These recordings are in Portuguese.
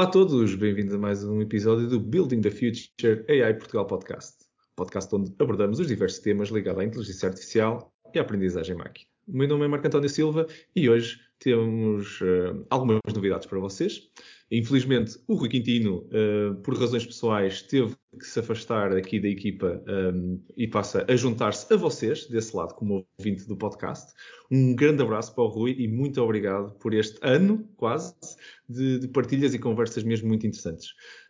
Olá a todos, bem-vindos a mais um episódio do Building the Future AI Portugal Podcast. Podcast onde abordamos os diversos temas ligados à inteligência artificial e à aprendizagem máquina. O meu nome é Marco António Silva e hoje temos uh, algumas novidades para vocês. Infelizmente, o Rui Quintino, uh, por razões pessoais, teve que se afastar aqui da equipa um, e passa a juntar-se a vocês, desse lado, como ouvinte do podcast. Um grande abraço para o Rui e muito obrigado por este ano, quase, de, de partilhas e conversas mesmo muito interessantes.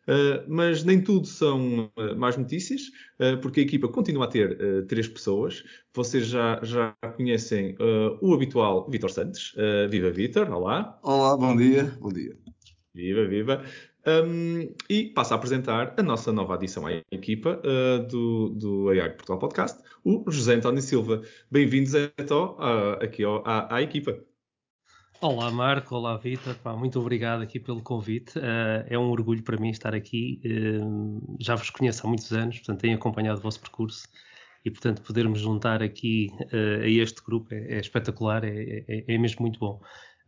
Uh, mas nem tudo são uh, más notícias, uh, porque a equipa continua a ter três pessoas. Vocês já, já conhecem o habitual Vitor Santos. viva Vitor, olá. Olá, bom dia. Bom dia. Viva, viva. Um, e passo a apresentar a nossa nova adição à equipa uh, do, do AI Portugal Podcast, o José António Silva. Bem-vindos, então, uh, aqui à, à, equipa. Olá, Marco. Olá, Vitor. Muito obrigado aqui pelo convite. Uh, é um orgulho para mim estar aqui. já vos conheço há muitos anos, portanto, tenho acompanhado o vosso percurso e, portanto, podermos juntar aqui a este grupo é, é espetacular, é, é, é mesmo muito bom.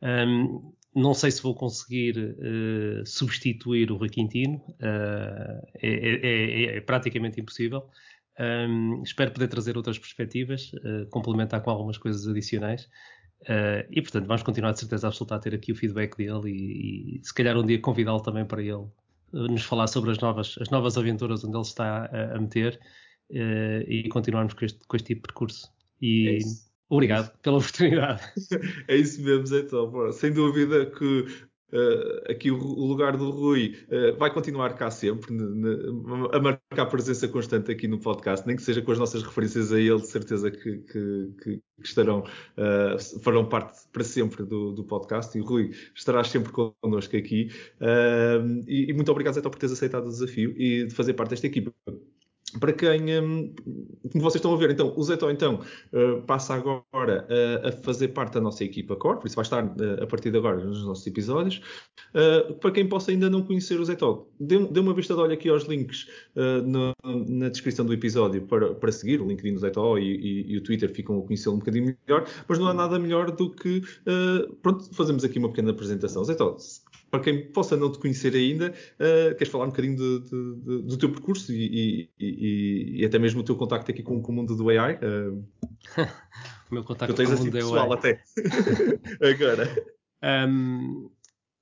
Um, não sei se vou conseguir uh, substituir o Rui uh, é, é, é, praticamente impossível. Um, espero poder trazer outras perspectivas, uh, complementar com algumas coisas adicionais. e, portanto, vamos continuar de certeza absoluta a ter aqui o feedback dele e, e se calhar um dia convidá-lo também para ele nos falar sobre as novas, as novas aventuras onde ele está a, a meter e continuarmos com este, com este tipo de percurso. E, é Obrigado pela oportunidade. é isso mesmo, então. Sem dúvida que uh, aqui o, o, lugar do Rui uh, vai continuar cá sempre, a marcar presença constante aqui no podcast, nem que seja com as nossas referências a ele, de certeza que, que, que estarão, uh, farão parte para sempre do, do, podcast. E Rui estará sempre connosco aqui. E, e, muito obrigado, Zé, por teres aceitado o desafio e de fazer parte desta equipa para quem, um, como vocês estão a ver, então, o Zeto então uh, passa agora uh, a fazer parte da nossa equipa core, por isso vai estar uh, a partir de agora nos nossos episódios. para quem possa ainda não conhecer o Zeto, dê, dê uma vista de olho aqui aos links no, na descrição do episódio para, para seguir, o LinkedIn do Zeto e, e, e, o Twitter ficam a conhecê-lo um bocadinho melhor, mas não há nada melhor do que, pronto, fazemos aqui uma pequena apresentação. Zeto, para quem possa não te conhecer ainda, uh, queres falar um bocadinho de, de, de, do teu percurso e, e, e, até mesmo o teu contacto aqui com, com o mundo do AI? Uh, o meu contacto com o mundo do AI. até. Agora. Um,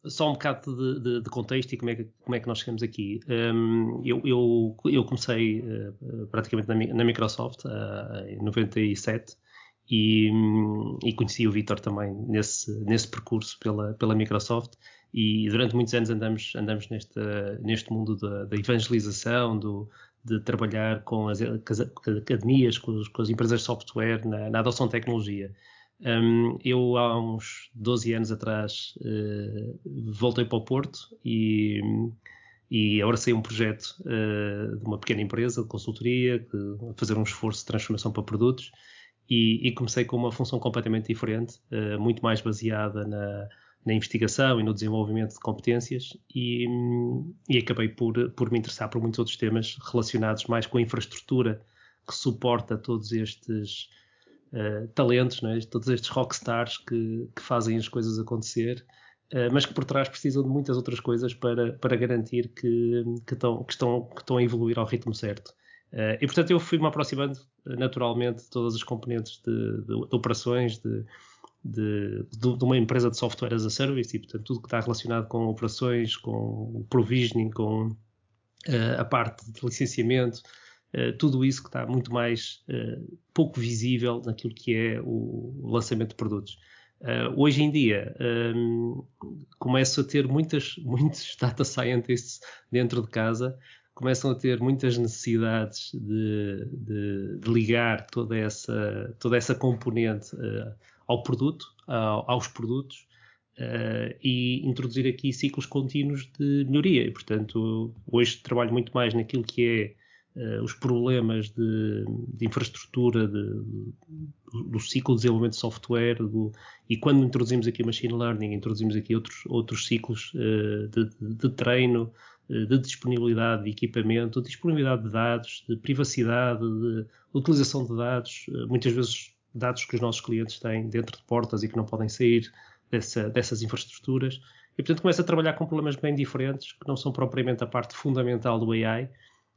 só um bocado de, de, de, contexto e como é, que, como é que nós chegamos aqui. Um, eu, eu, eu, comecei uh, praticamente na, na Microsoft uh, em 97 e, um, e conheci o Vitor também nesse, nesse percurso pela, pela Microsoft e durante muitos anos andamos, andamos neste, neste mundo da, da evangelização, do, de trabalhar com as, com as academias, com, com, as empresas de software na, na adoção de tecnologia. Um, eu, há uns 12 anos atrás, uh, voltei para o Porto e, e abracei um projeto uh, de uma pequena empresa de consultoria, de fazer um esforço de transformação para produtos e, e comecei com uma função completamente diferente, uh, muito mais baseada na na investigação e no desenvolvimento de competências e, e, acabei por, por me interessar por muitos outros temas relacionados mais com a infraestrutura que suporta todos estes uh, talentos, é? todos estes rockstars que, que fazem as coisas acontecer, uh, mas que por trás precisam de muitas outras coisas para, para garantir que, que, estão, que, estão, que estão a evoluir ao ritmo certo. Uh, e portanto eu fui-me aproximando naturalmente de todas as componentes de, de, de operações, de, de, de, de, uma empresa de software as a service e, portanto, tudo que está relacionado com operações, com provisioning, com uh, a parte de licenciamento, uh, tudo isso que está muito mais uh, pouco visível naquilo que é o, lançamento de produtos. hoje em dia, um, começo a ter muitas, muitos data scientists dentro de casa começam a ter muitas necessidades de, de, de ligar toda essa, toda essa componente ao produto, aos produtos, uh, e introduzir aqui ciclos contínuos de melhoria. E, portanto, hoje trabalho muito mais naquilo que é uh, os problemas de, de infraestrutura, de, do ciclo de desenvolvimento de software, do, e quando introduzimos aqui machine learning, introduzimos aqui outros, outros ciclos uh, de, de, treino, de disponibilidade de equipamento, de disponibilidade de dados, de privacidade, de utilização de dados, muitas vezes dados que os nossos clientes têm dentro de portas e que não podem sair dessa, dessas infraestruturas. E, portanto começa a trabalhar com problemas bem diferentes, que não são propriamente a parte fundamental do AI,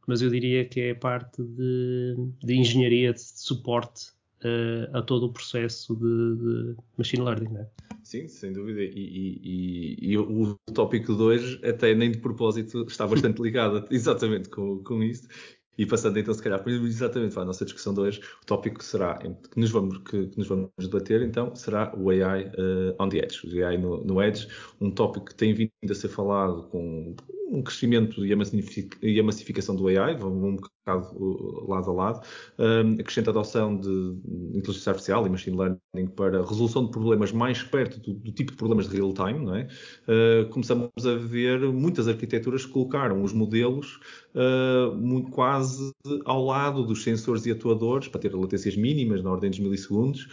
mas eu diria que é a parte de, de engenharia de suporte uh, a todo o processo de, de machine learning. Né? Sim, sem dúvida. E, e, e, e o tópico 2, até nem de propósito, está bastante ligado exatamente com, com isso. E passando então, se calhar, exatamente para a nossa discussão de hoje, o tópico será, que nos vamos, que, que nos vamos debater, então, será o AI uh, on the Edge. O AI no, no Edge, um tópico que tem vindo a ser falado com um crescimento e a massificação do AI, um bocado uh, lado a lado, a adoção de inteligência artificial e machine learning para resolução de problemas mais perto do, do tipo de problemas de real time, não é? Uh, começamos a ver muitas arquiteturas que colocaram os modelos uh, muito quase ao lado dos sensores e atuadores para ter latências mínimas na ordem dos milissegundos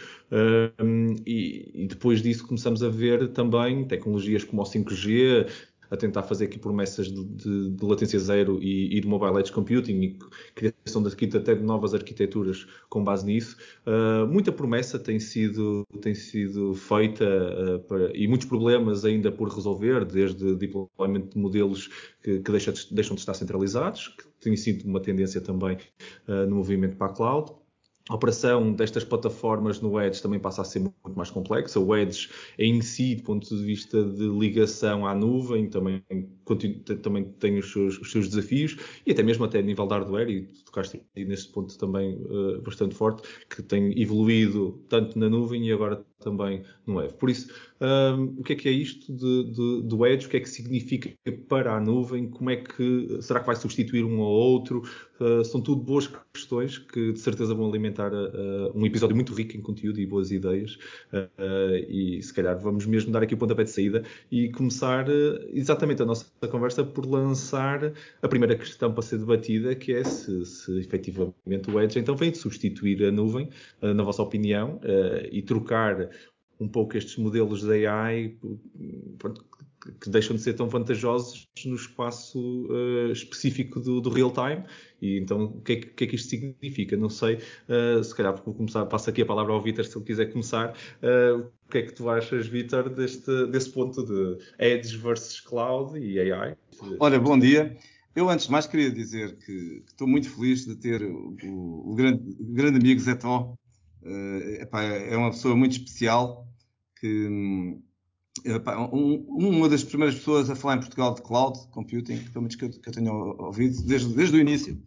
e, e depois disso começamos a ver também tecnologias como o 5G a tentar fazer aqui promessas de, de, de latência zero e, e, de mobile edge computing e criação de, até de novas arquiteturas com base nisso. Uh, muita promessa tem sido, tem sido feita uh, para, e muitos problemas ainda por resolver, desde deployment de modelos que, que deixam, de, deixam de estar centralizados, que tem sido uma tendência também uh, no movimento para a cloud a operação destas plataformas no Edge também passa a ser muito mais complexa. O Edge em si, do ponto de vista de ligação à nuvem, também, também tem os seus, os seus, desafios e até mesmo até a nível de hardware, e tocaste nesse ponto também uh, bastante forte, que tem evoluído tanto na nuvem e agora também no Web. Por isso, um, o que é que é isto de, de, do Edge? O que é que significa para a nuvem? Como é que será que vai substituir um ao outro? Uh, são tudo boas questões que de certeza vão alimentar uh, um episódio muito rico em conteúdo e boas ideias. Uh, e se calhar vamos mesmo dar aqui o pontapé de saída e começar exatamente a nossa conversa por lançar a primeira questão para ser debatida, que é se, se efetivamente o Edge então vem substituir a nuvem, na vossa opinião, e trocar um pouco estes modelos de AI que deixam de ser tão vantajosos no espaço uh, específico do, do, real time. E então, o que é que, é que isto significa? Não sei, uh, se calhar vou começar, passo aqui a palavra ao Vitor se ele quiser começar. Uh, o que é que tu achas, Vitor, deste, desse ponto de Edge versus Cloud e AI? Olha, bom dia. Eu, antes de mais, queria dizer que, que estou muito feliz de ter o, o, grande, o grande amigo Zé Tó. é uma pessoa muito especial que um, uma das primeiras pessoas a falar em Portugal de cloud computing, pelo menos que eu, que eu tenho ouvido desde, desde o início.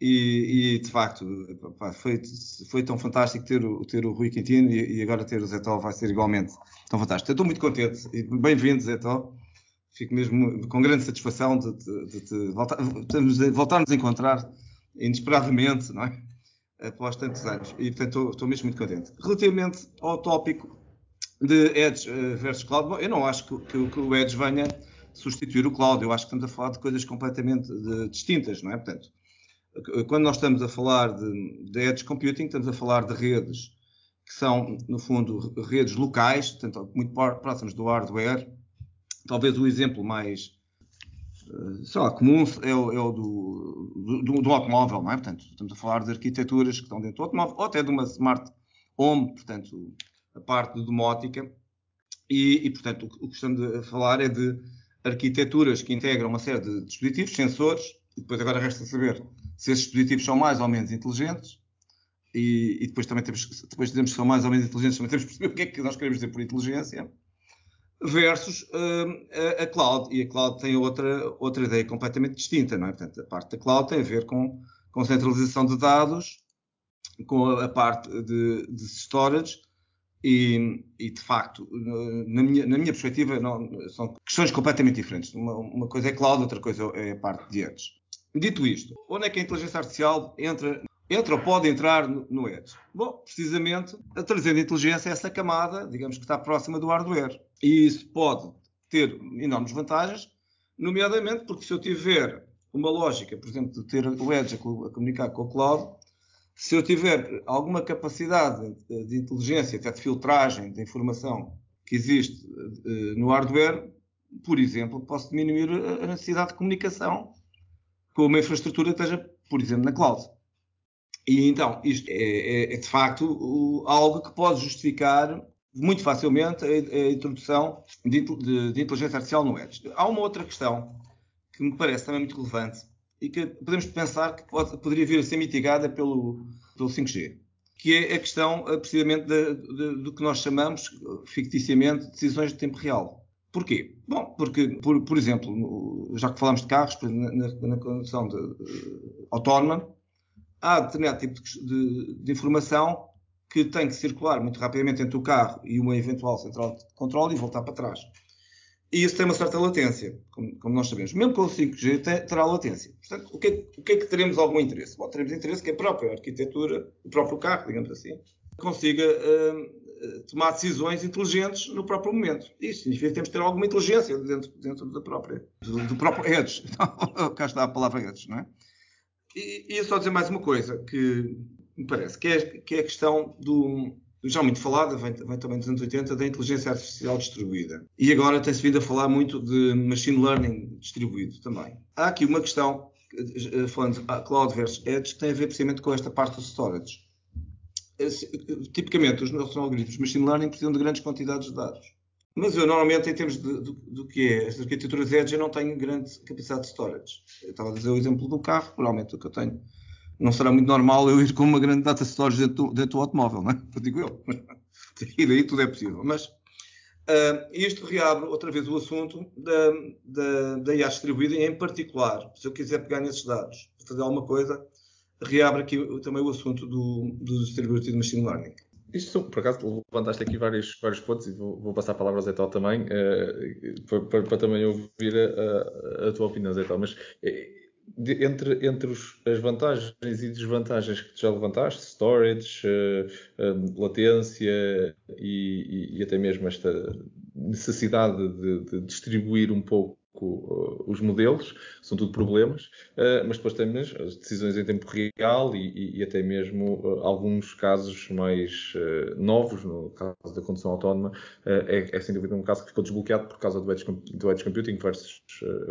E, e de facto, foi, foi tão fantástico ter o, ter o Rui Quintino e, e agora ter o Zetó vai ser igualmente tão fantástico. Eu estou muito contente e bem-vindo, Zetó. Fico mesmo com grande satisfação de, de, de, de voltar, voltarmos a encontrar inesperadamente, não é? Após tantos anos. E, portanto, estou mesmo muito contente. Relativamente ao tópico de Edge eh, versus Cloud, eu não acho que, que, que, o Edge venha substituir o Cloud. Eu acho que estamos a falar de coisas completamente de, distintas, não é? Portanto, quando nós estamos a falar de, de Edge Computing, estamos a falar de redes que são, no fundo, redes locais, portanto, muito próximas do hardware. Talvez o exemplo mais, eh, sei lá, comum é o, é o do, do, do, automóvel, não é? Portanto, estamos a falar de arquiteturas que estão dentro do automóvel, ou até de uma smart home, portanto, a parte de domótica, e, e, portanto, o que estamos a falar é de arquiteturas que integram uma série de dispositivos, sensores, e depois agora resta saber se esses dispositivos são mais ou menos inteligentes, e, e depois também temos, depois dizemos que são mais ou menos inteligentes, também temos que perceber o que é que nós queremos dizer por inteligência, versus uh, a, a, cloud, e a cloud tem outra, outra ideia completamente distinta, não é? Portanto, a parte da cloud tem a ver com, com centralização de dados, com a, a parte de, de storage, e, e, de facto, na minha, na minha perspectiva, não, são questões completamente diferentes. Uma, uma, coisa é cloud, outra coisa é a parte de edge. Dito isto, onde é que a inteligência artificial entra, entra ou pode entrar no, no edge? Bom, precisamente a trazendo inteligência a essa camada, digamos que está próxima do hardware. E isso pode ter enormes vantagens, nomeadamente porque se eu tiver uma lógica, por exemplo, de ter o edge a, a comunicar com o cloud, se eu tiver alguma capacidade de inteligência, até de filtragem da informação que existe uh, no hardware, por exemplo, posso diminuir a necessidade de comunicação com uma infraestrutura que esteja, por exemplo, na cloud. E então, isto é, é, é de facto algo que pode justificar muito facilmente a, a introdução de, de, de, inteligência artificial no Edge. Há uma outra questão que me parece também muito relevante e que podemos pensar que pode, poderia vir a ser mitigada pelo, pelo 5G, que é a questão eh, precisamente de, de, do que nós chamamos, ficticiamente, decisões de tempo real. Porquê? Bom, porque, por, por exemplo, já que falamos de carros, na, na condução de, de, autónoma, há determinado tipo de, de, informação que tem que circular muito rapidamente entre o carro e uma eventual central de controle e voltar para trás. E isso tem uma certa latência, como, como nós sabemos. Mesmo com o 5G tem, terá latência. Portanto, o que, é, o que, é, que teremos algum interesse? Bom, teremos interesse que a própria arquitetura, o próprio carro, digamos assim, consiga uh, tomar decisões inteligentes no próprio momento. Isso significa que temos que ter alguma inteligência dentro, dentro da própria, do, do próprio edge. Cá está a palavra edge, não é? E, e só dizer mais uma coisa que me parece, que é, que é a questão do, já muito falada, vem, vem, também dos anos 80, da inteligência artificial distribuída. E agora tem-se vindo a falar muito de machine learning distribuído também. Há aqui uma questão, eh, falando de cloud versus edge, que tem a ver precisamente com esta parte do storage. Tipicamente, os nossos algoritmos de machine learning precisam de grandes quantidades de dados. Mas eu, normalmente, em termos de, do, do que é as arquiteturas Edge, eu não tenho grande capacidade de storage. Eu estava a dizer o exemplo do carro, provavelmente o que eu tenho. Não será muito normal eu ir com uma grande data storage dentro, dentro do automóvel, não é? Eu digo eu. E daí tudo é possível. Mas uh, isto reabre outra vez o assunto da, da, da IA distribuída em particular, se eu quiser pegar nesses dados fazer alguma coisa, reabre aqui também o assunto do, do Distributed Machine Learning. Isto, por acaso, levantaste aqui vários, vários pontos e vou, vou passar a palavra ao Zé Tal também, uh, para, para, para, também ouvir a, a, a tua opinião, Zé Tal. Mas uh, de, entre, entre os, as vantagens e desvantagens que tu já levantaste, storage, uh, latência e, e, e, até mesmo esta necessidade de, de distribuir um pouco os modelos, são tudo problemas, uh, mas depois temos as decisões em tempo real e, e até mesmo uh, alguns casos mais novos, no caso da condução autónoma, é, é, sem dúvida um caso que ficou desbloqueado por causa do edge, do edge computing versus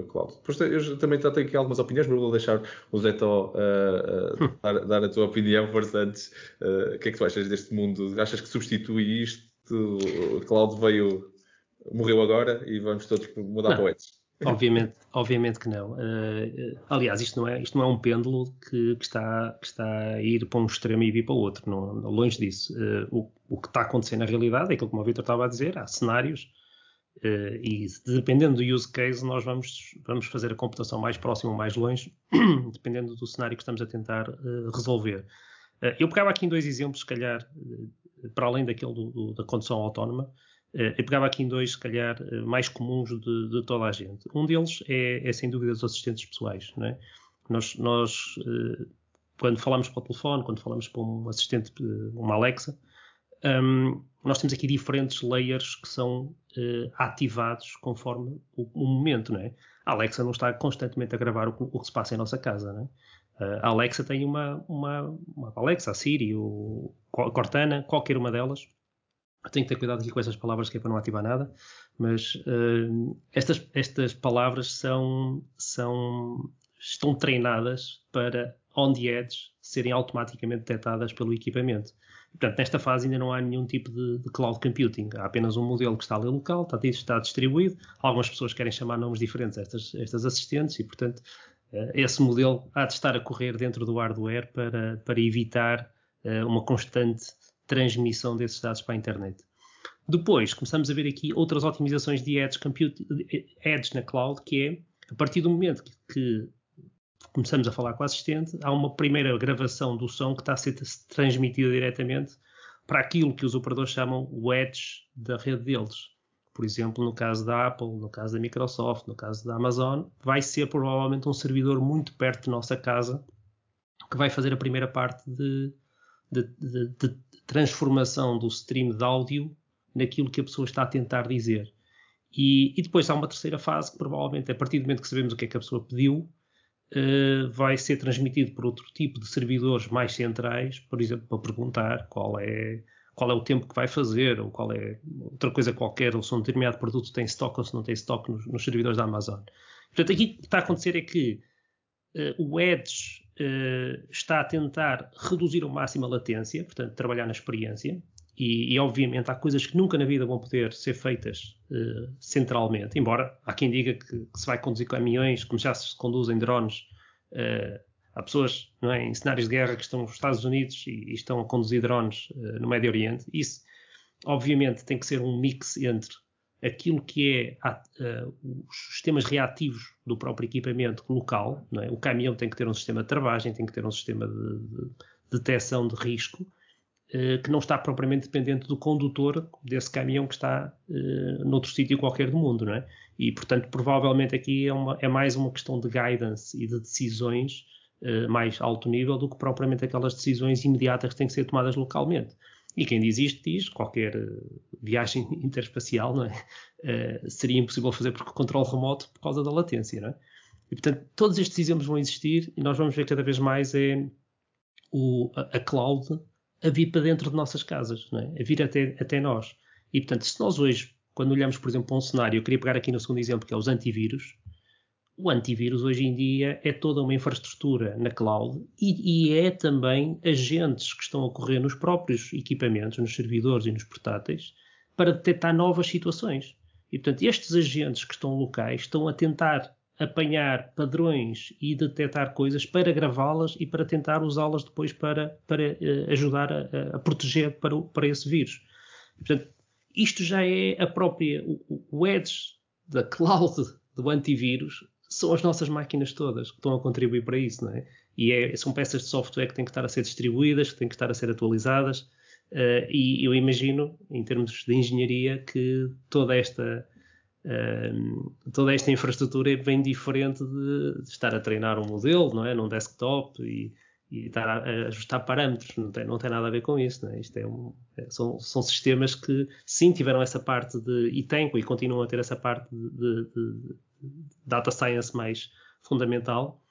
cloud. Depois eu também tenho aqui algumas opiniões, mas vou deixar o Zé Tó dar, dar, a tua opinião, portanto, o que é que tu achas deste mundo? Achas que substitui isto? O cloud veio, morreu agora e vamos todos mudar Não. para o edge? Obviamente, obviamente que não. Uh, aliás, isto não, é, isto não é um pêndulo que, que, está, que está a ir para um extremo e vir para o outro. Não, longe disso. Uh, o, o, que está acontecendo na realidade é aquilo que o Vitor estava a dizer. Há cenários uh, e dependendo do use case nós vamos, vamos fazer a computação mais próxima ou mais longe, dependendo do cenário que estamos a tentar resolver. eu pegava aqui em dois exemplos, se calhar, para além daquele do, do, da condução autónoma, eu pegava aqui em dois, se calhar, eh, mais comuns de, de toda a gente. Um deles é, é, sem dúvida, os assistentes pessoais. Não é? Nós, nós, eh, quando falamos para o telefone, quando falamos para um assistente, uma Alexa, um, nós temos aqui diferentes layers que são uh, ativados conforme o, o, momento, não é? A Alexa não está constantemente a gravar o, o que se passa em nossa casa, não é? Uh, a Alexa tem uma, uma, uma Alexa, a Siri, o Cortana, qualquer uma delas, tenho que ter cuidado aqui com essas palavras que é para não ativar nada, mas uh, estas, estas palavras são, são, estão treinadas para on the edge serem automaticamente detectadas pelo equipamento. Portanto, nesta fase ainda não há nenhum tipo de, de, cloud computing. Há apenas um modelo que está ali local, está, está distribuído. Algumas pessoas querem chamar nomes diferentes a estas, estas assistentes e, portanto, uh, esse modelo há de estar a correr dentro do hardware para, para evitar uh, uma constante transmissão desses dados para a internet. Depois, começamos a ver aqui outras otimizações de edge, compute, edge na cloud, que é, a partir do momento que, que começamos a falar com o assistente, há uma primeira gravação do som que está a ser transmitida diretamente para aquilo que os operadores chamam o edge da rede deles. Por exemplo, no caso da Apple, no caso da Microsoft, no caso da Amazon, vai ser provavelmente um servidor muito perto da nossa casa que vai fazer a primeira parte de, de, de, de transformação do stream de áudio naquilo que a pessoa está a tentar dizer. E, e, depois há uma terceira fase que provavelmente, a partir do momento que sabemos o que é que a pessoa pediu, uh, vai ser transmitido por outro tipo de servidores mais centrais, por exemplo, para perguntar qual é, qual é o tempo que vai fazer, ou qual é outra coisa qualquer, ou se um determinado produto tem estoque ou se não tem estoque nos, nos servidores da Amazon. Portanto, aqui o que está a acontecer é que uh, o Edge uh, está a tentar reduzir ao máximo a latência, portanto, trabalhar na experiência, E, e, obviamente há coisas que nunca na vida vão poder ser feitas uh, centralmente, embora há quem diga que, que, se vai conduzir caminhões, como já se conduzem drones. Uh, há pessoas é, em cenários de guerra que estão nos Estados Unidos e, e estão a conduzir drones no Médio Oriente. Isso, obviamente, tem que ser um mix entre aquilo que é os sistemas reativos do próprio equipamento local. É? O caminhão tem que ter um sistema de travagem, tem que ter um sistema de, de, de detecção de risco eh, que não está propriamente dependente do condutor desse caminhão que está uh, noutro sítio qualquer do mundo, é? E, portanto, provavelmente aqui é, uma, é mais uma questão de guidance e de decisões uh, mais alto nível do que propriamente aquelas decisões imediatas que têm que ser tomadas localmente. E quem diz isto diz qualquer viagem interespacial não é? seria impossível fazer por controle remoto por causa da latência, não é? E, portanto, todos estes exemplos vão existir e nós vamos ver cada vez mais é o, a, a cloud a vir para dentro de nossas casas, é? a vir até, até nós. E, portanto, se nós hoje, quando olhamos, por exemplo, para um cenário, eu queria pegar aqui no segundo exemplo, que é os antivírus, o antivírus hoje em dia é toda uma infraestrutura na cloud e, e, é também agentes que estão a correr nos próprios equipamentos, nos servidores e nos portáteis, para detectar novas situações. E, portanto, estes agentes que estão locais estão a tentar apanhar padrões e detectar coisas para gravá-las e para tentar usá-las depois para, para uh, ajudar a, a, proteger para, para esse vírus. Portanto, isto já é a própria, o, o edge da cloud do antivírus são as nossas máquinas todas que estão a contribuir para isso, não é? E é, são peças de software que têm que estar a ser distribuídas, que têm que estar a ser atualizadas, uh, e eu imagino, em termos de engenharia, que toda esta toda esta infraestrutura é bem diferente de, estar a treinar um modelo, não é? Num desktop e, e estar a, ajustar parâmetros, não tem, não tem nada a ver com isso, não é? Isto é um, é, são, são sistemas que sim tiveram essa parte de, e têm e continuam a ter essa parte de, de data science mais fundamental,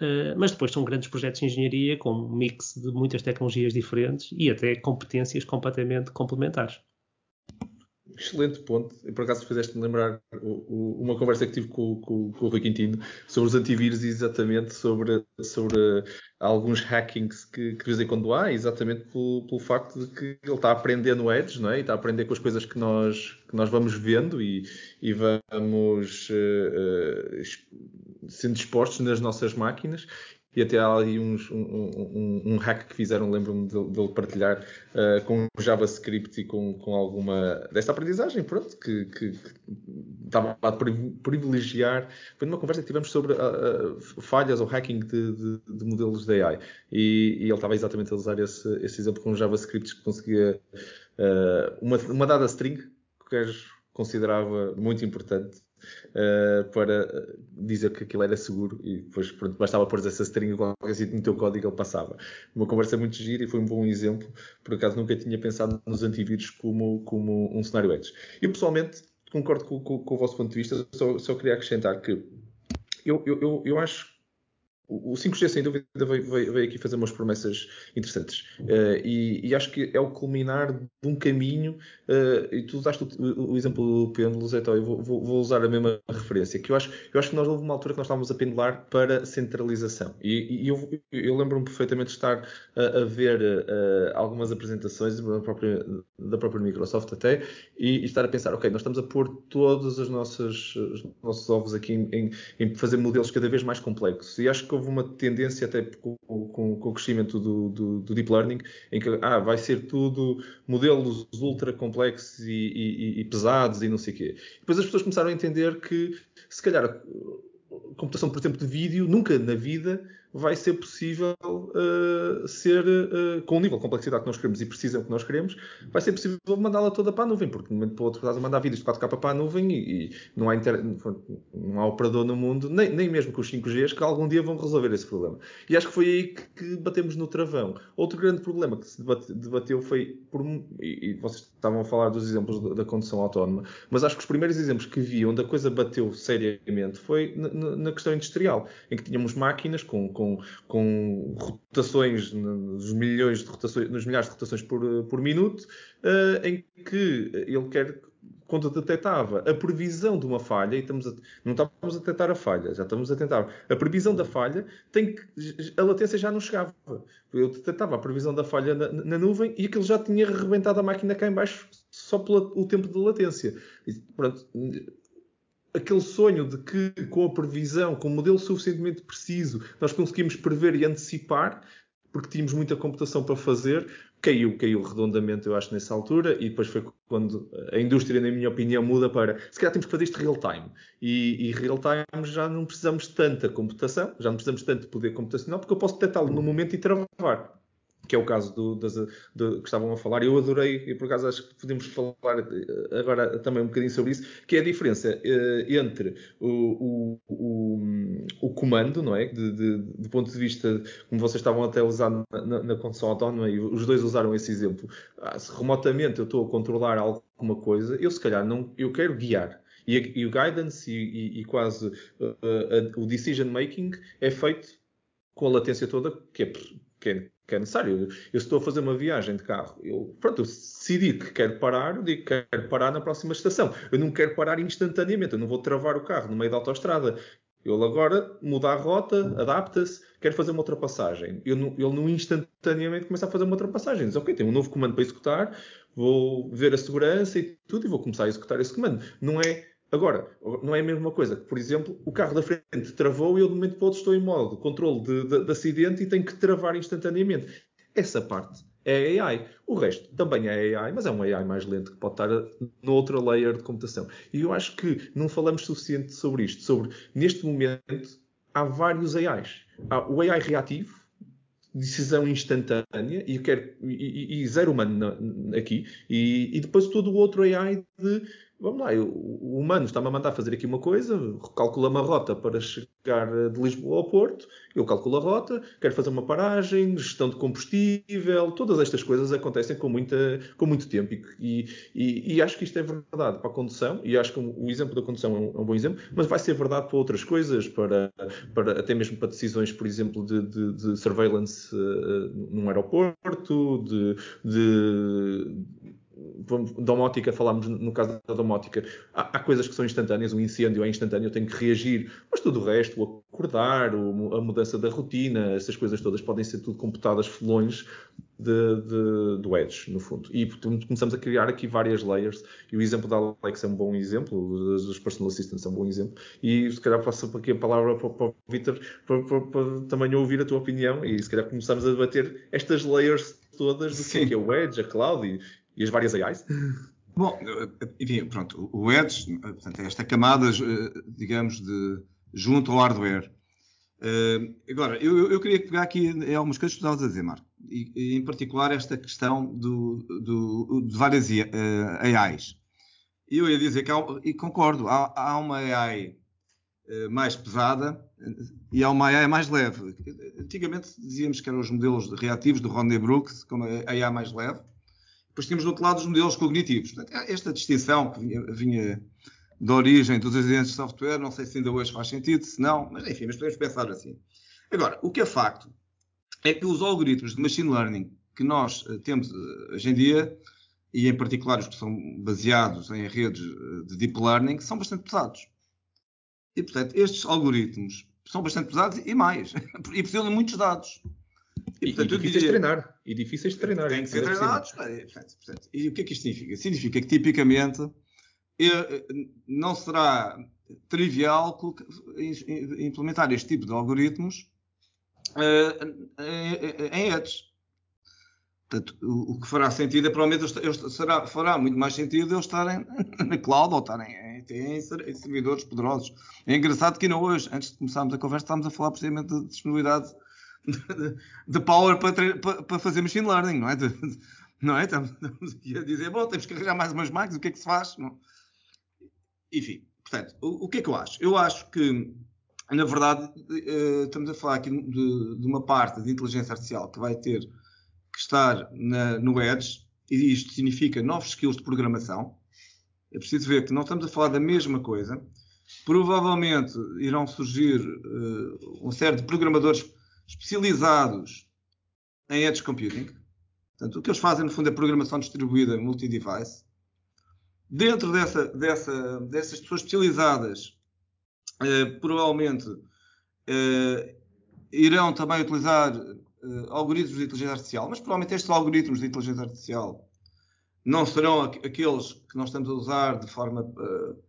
Uh, mas depois são grandes projetos de engenharia com um mix de muitas tecnologias diferentes e até competências completamente complementares. Excelente ponto. E por acaso fizeste-me lembrar o, o, uma conversa que tive com, com, com, o Rui Quintino sobre os antivírus e exatamente sobre, sobre alguns hackings que, que de vez em quando há, exatamente pelo, pelo facto de que ele está a aprender no Edge, não é? E está a aprender com as coisas que nós, que nós vamos vendo e, e vamos uh, uh, sendo expostos nas nossas máquinas e até há ali uns, um, um, um, hack que fizeram, lembro-me dele, partilhar uh, com JavaScript e com, com alguma desta aprendizagem, pronto, que, que, que estava a privilegiar. Foi numa conversa que tivemos sobre uh, falhas ou hacking de, de, de modelos de AI e, e, ele estava exatamente a usar esse, esse exemplo com JavaScript que conseguia uma, uma dada string que considerava muito importante uh, para dizer que aquilo era seguro e depois pronto, bastava pôr essa string qualquer assim no teu código ele passava. Uma conversa muito gira e foi um bom exemplo. Por acaso nunca tinha pensado nos antivírus como, como um cenário Edge. Eu pessoalmente concordo com, com, com o vosso ponto de vista, só, só queria acrescentar que eu, eu, eu, eu acho o 5G, sem dúvida, veio, veio, veio, aqui fazer umas promessas interessantes. Uh, e, e, acho que é o culminar de um caminho. Uh, e tu usaste o, o, exemplo do pêndulo, Zé, então eu vou, vou, vou, usar a mesma referência. Que eu acho, eu acho que nós houve uma altura que nós estávamos a pendular para centralização. E, e eu, eu lembro-me perfeitamente de estar a, a ver uh, algumas apresentações da própria, da própria Microsoft até e, e, estar a pensar, ok, nós estamos a pôr todos os nossos, os nossos ovos aqui em, em, em fazer modelos cada vez mais complexos. E acho que houve uma tendência, até com, com, com o crescimento do, do, do, Deep Learning, em que ah, vai ser tudo modelos ultra complexos e, e, e pesados e não sei o quê. Depois as pessoas começaram a entender que, se calhar, computação, por exemplo, de vídeo, nunca na vida vai ser possível uh, ser, uh, com o nível de complexidade que nós queremos e precisam que nós queremos, vai ser possível mandá-la toda para a nuvem, porque de um momento para o outro estás a mandar vídeos de 4K para a nuvem e, e não, há inter... não há operador no mundo, nem, nem mesmo com os 5Gs, que algum dia vão resolver esse problema. E acho que foi aí que, que batemos no travão. Outro grande problema que se debateu foi, por, e, e vocês estavam a falar dos exemplos da, da condução autónoma, mas acho que os primeiros exemplos que vi onde a coisa bateu seriamente foi na, na questão industrial, em que tínhamos máquinas com, com com, com rotações nos milhões de rotações, nos milhares de rotações por, por minuto, uh, em que ele quer quando detectava a previsão de uma falha, e estamos a, não estávamos a detectar a falha, já estamos a tentar. A previsão da falha, tem que, a latência já não chegava. Eu detectava a previsão da falha na, na nuvem e aquilo já tinha arrebentado a máquina cá em baixo só pelo tempo de latência. E, pronto, aquele sonho de que com a previsão, com um modelo suficientemente preciso, nós conseguimos prever e antecipar, porque tínhamos muita computação para fazer, caiu, caiu redondamente, eu acho, nessa altura, e depois foi quando a indústria, na minha opinião, muda para se calhar temos que fazer isto real time. E, e real time já não precisamos de tanta computação, já não precisamos de tanto poder computacional, porque eu posso detectá-lo no momento e travar que é o caso do, das, que estavam a falar. Eu adorei, e por acaso acho que podemos falar eh, agora também um bocadinho sobre isso, que é a diferença eh, entre o, o, o, o, comando, não é? De, de, do ponto de vista, como vocês estavam até a usar na, na, condução autónoma, e os dois usaram esse exemplo. Ah, se remotamente eu estou a controlar alguma coisa, eu se calhar não, eu quero guiar. E, e o guidance e, e, e quase uh, o decision making é feito com a latência toda que é, que é que é necessário. Eu estou a fazer uma viagem de carro, eu, pronto, eu decidi que quero parar, eu digo que quero parar na próxima estação. Eu não quero parar instantaneamente, eu não vou travar o carro no meio da autoestrada. Ele agora muda a rota, adapta-se, quer fazer uma ultrapassagem. Eu não, ele não instantaneamente começa a fazer uma ultrapassagem. Diz, ok, tenho um novo comando para executar, vou ver a segurança e tudo e vou começar a executar esse comando. Não é Agora, não é a mesma coisa por exemplo, o carro da frente travou e eu de momento para outro estou em modo controle de, de, de acidente e tenho que travar instantaneamente. Essa parte é AI. O resto também é AI, mas é um AI mais lento que pode estar noutra layer de computação. E eu acho que não falamos suficiente sobre isto. Sobre, neste momento, há vários AIs. Há o AI reativo, decisão instantânea e, quero, e, e zero humano na, aqui, e, e, depois todo o outro AI de vamos lá, eu, o humano está-me a mandar fazer aqui uma coisa, calcula uma rota para chegar de Lisboa ao Porto, eu calculo a rota, quero fazer uma paragem, gestão de combustível, todas estas coisas acontecem com, muita, com muito tempo e, e, e acho que isto é verdade para a condução e acho que o exemplo da condução é um, é um, bom exemplo, mas vai ser verdade para outras coisas, para, para até mesmo para decisões, por exemplo, de, de, de surveillance uh, num aeroporto, de, de domótica, falámos no caso da domótica, há, há, coisas que são instantâneas, um incêndio é instantâneo, eu tenho que reagir, mas tudo o resto, o acordar, o, a mudança da rotina, essas coisas todas podem ser tudo computadas longe de, de, do Edge, no fundo. E começamos a criar aqui várias layers, e o exemplo da Alexa é um bom exemplo, os personal assistants é um bom exemplo, e se calhar passo aqui a palavra para, para o Vitor para, para, para, também ouvir a tua opinião, e se calhar começamos a debater estas layers todas do que é, que é o Edge, a Cloud e, e as várias AIs? Bom, enfim, pronto, o Edge, portanto, é esta camada, eh, digamos, de junto ao hardware. Uh, agora, eu, eu, queria pegar aqui algumas coisas que estavas a dizer, Marco, e, e, em particular esta questão do, do, de várias AIs. Eu ia dizer que, há, e concordo, há, há uma AI mais pesada e há uma AI mais leve. Antigamente dizíamos que eram os modelos reativos do Ronde Brooks, como a AI mais leve, depois tínhamos do outro lado os modelos cognitivos. Portanto, esta distinção que vinha, vinha da origem dos agentes de software, não sei se ainda hoje faz sentido, se não, mas enfim, mas podemos pensar assim. Agora, o que é facto é que os algoritmos de machine learning que nós eh, temos eh, hoje em dia, e em particular os que são baseados em redes eh, de deep learning, são bastante pesados. E, portanto, estes algoritmos são bastante pesados e mais, e precisam de muitos dados. E, portanto, e difíceis de treinar. E difíceis de treinar. Tem que ser treinados. Portanto, e o que é que isto significa? Significa que, tipicamente, não será trivial implementar este tipo de algoritmos eh, em edge. Portanto, o que fará sentido é provavelmente será, fará muito mais sentido eles estarem na cloud ou estarem em, em, em, servidores poderosos. É engraçado que não hoje, antes de começarmos a conversa, estávamos a falar precisamente de disponibilidade de power para, para, para, fazer machine learning, não é? De, não é? Estamos, estamos, aqui a dizer, bom, temos que arranjar mais umas máquinas, o que é que se faz? Não? Enfim, portanto, o, o, que é que eu acho? Eu acho que, na verdade, uh, estamos a falar aqui de, de, uma parte de inteligência artificial que vai ter que estar na, no Edge, e isto significa novos skills de programação. É preciso ver que não estamos a falar da mesma coisa. Provavelmente irão surgir uh, uma série de programadores especializados em edge computing. Portanto, o que eles fazem, no fundo, é programação distribuída multi-device. Dentro dessa, dessa, dessas pessoas especializadas, eh, provavelmente eh, irão também utilizar eh, algoritmos de inteligência artificial, mas provavelmente estes algoritmos de inteligência artificial não serão aqueles que nós estamos a usar de forma uh,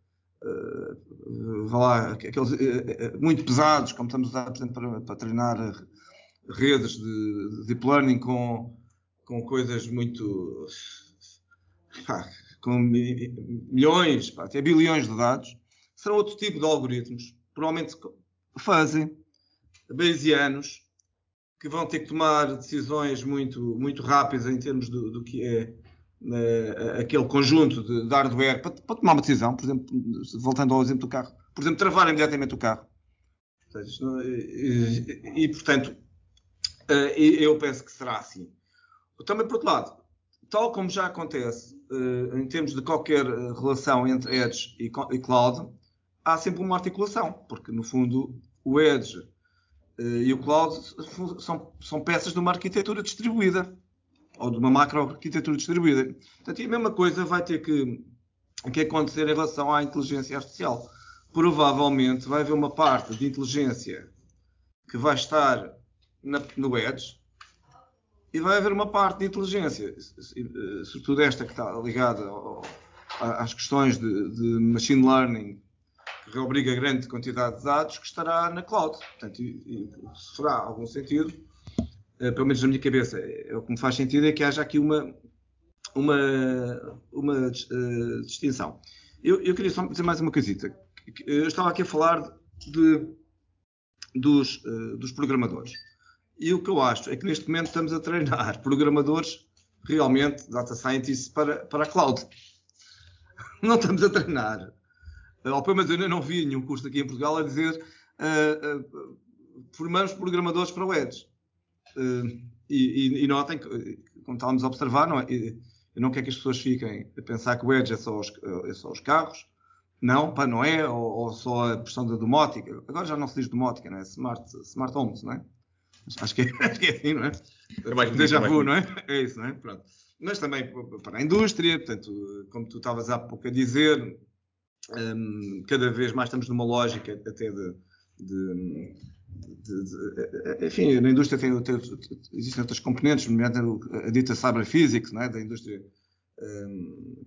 uh, lá, aqueles uh, muito pesados, como estamos a usar, por exemplo, para, para treinar redes de, deep learning com, com coisas muito pá, com milhões, pá, até bilhões de dados, serão outro tipo de algoritmos, provavelmente fazem Bayesianos, que vão ter que tomar decisões muito, muito rápidas em termos do, do que é uh, aquele conjunto de, de hardware para, para, tomar uma decisão, por exemplo, voltando ao exemplo do carro, por exemplo, travar imediatamente o carro. E, e, portanto, uh, eu penso que será assim. Também, por outro lado, tal como já acontece uh, em termos de qualquer relação entre Edge e, e Cloud, há sempre uma articulação, porque no fundo o Edge e o Cloud são, são peças de uma arquitetura distribuída ou de uma macroarquitetura distribuída. Portanto, a mesma coisa vai ter que, que acontecer em relação à inteligência artificial. Provavelmente vai haver uma parte de inteligência que vai estar na, no Edge e vai haver uma parte de inteligência, sobretudo esta que está ligada ao, às questões de, de, machine learning, que obriga grande quantidade de dados, que estará na cloud. Portanto, e, e, fará algum sentido pelo menos na minha cabeça, é, o que me faz sentido é que haja aqui uma, uma, uma uh, distinção. Eu, eu, queria só dizer mais uma coisita. Eu estava aqui a falar de, dos, uh, dos programadores. E o que eu acho é que neste momento estamos a treinar programadores realmente, data scientists, para, para a cloud. Não estamos a treinar. Ou pelo menos eu ainda não vi nenhum curso aqui em Portugal a dizer uh, formamos programadores para o Uh, e, e, notem que, como estávamos a observar, não é, eu não quero que as pessoas fiquem a pensar que o Edge é só os, é só os carros. Não, pá, não é, ou, ou, só a questão da domótica. Agora já não se diz domótica, não é? Smart, smart homes, não é? Acho que é, acho que é assim, não é? É mais bonito, é vu, não é? É isso, não é? Pronto. Mas também para a indústria, portanto, como tu estavas há pouco a dizer, um, cada vez mais estamos numa lógica até de, de de, de, enfim, na indústria tem, tem, existem outras componentes, nomeadamente a dita cyber physics, é? da indústria um,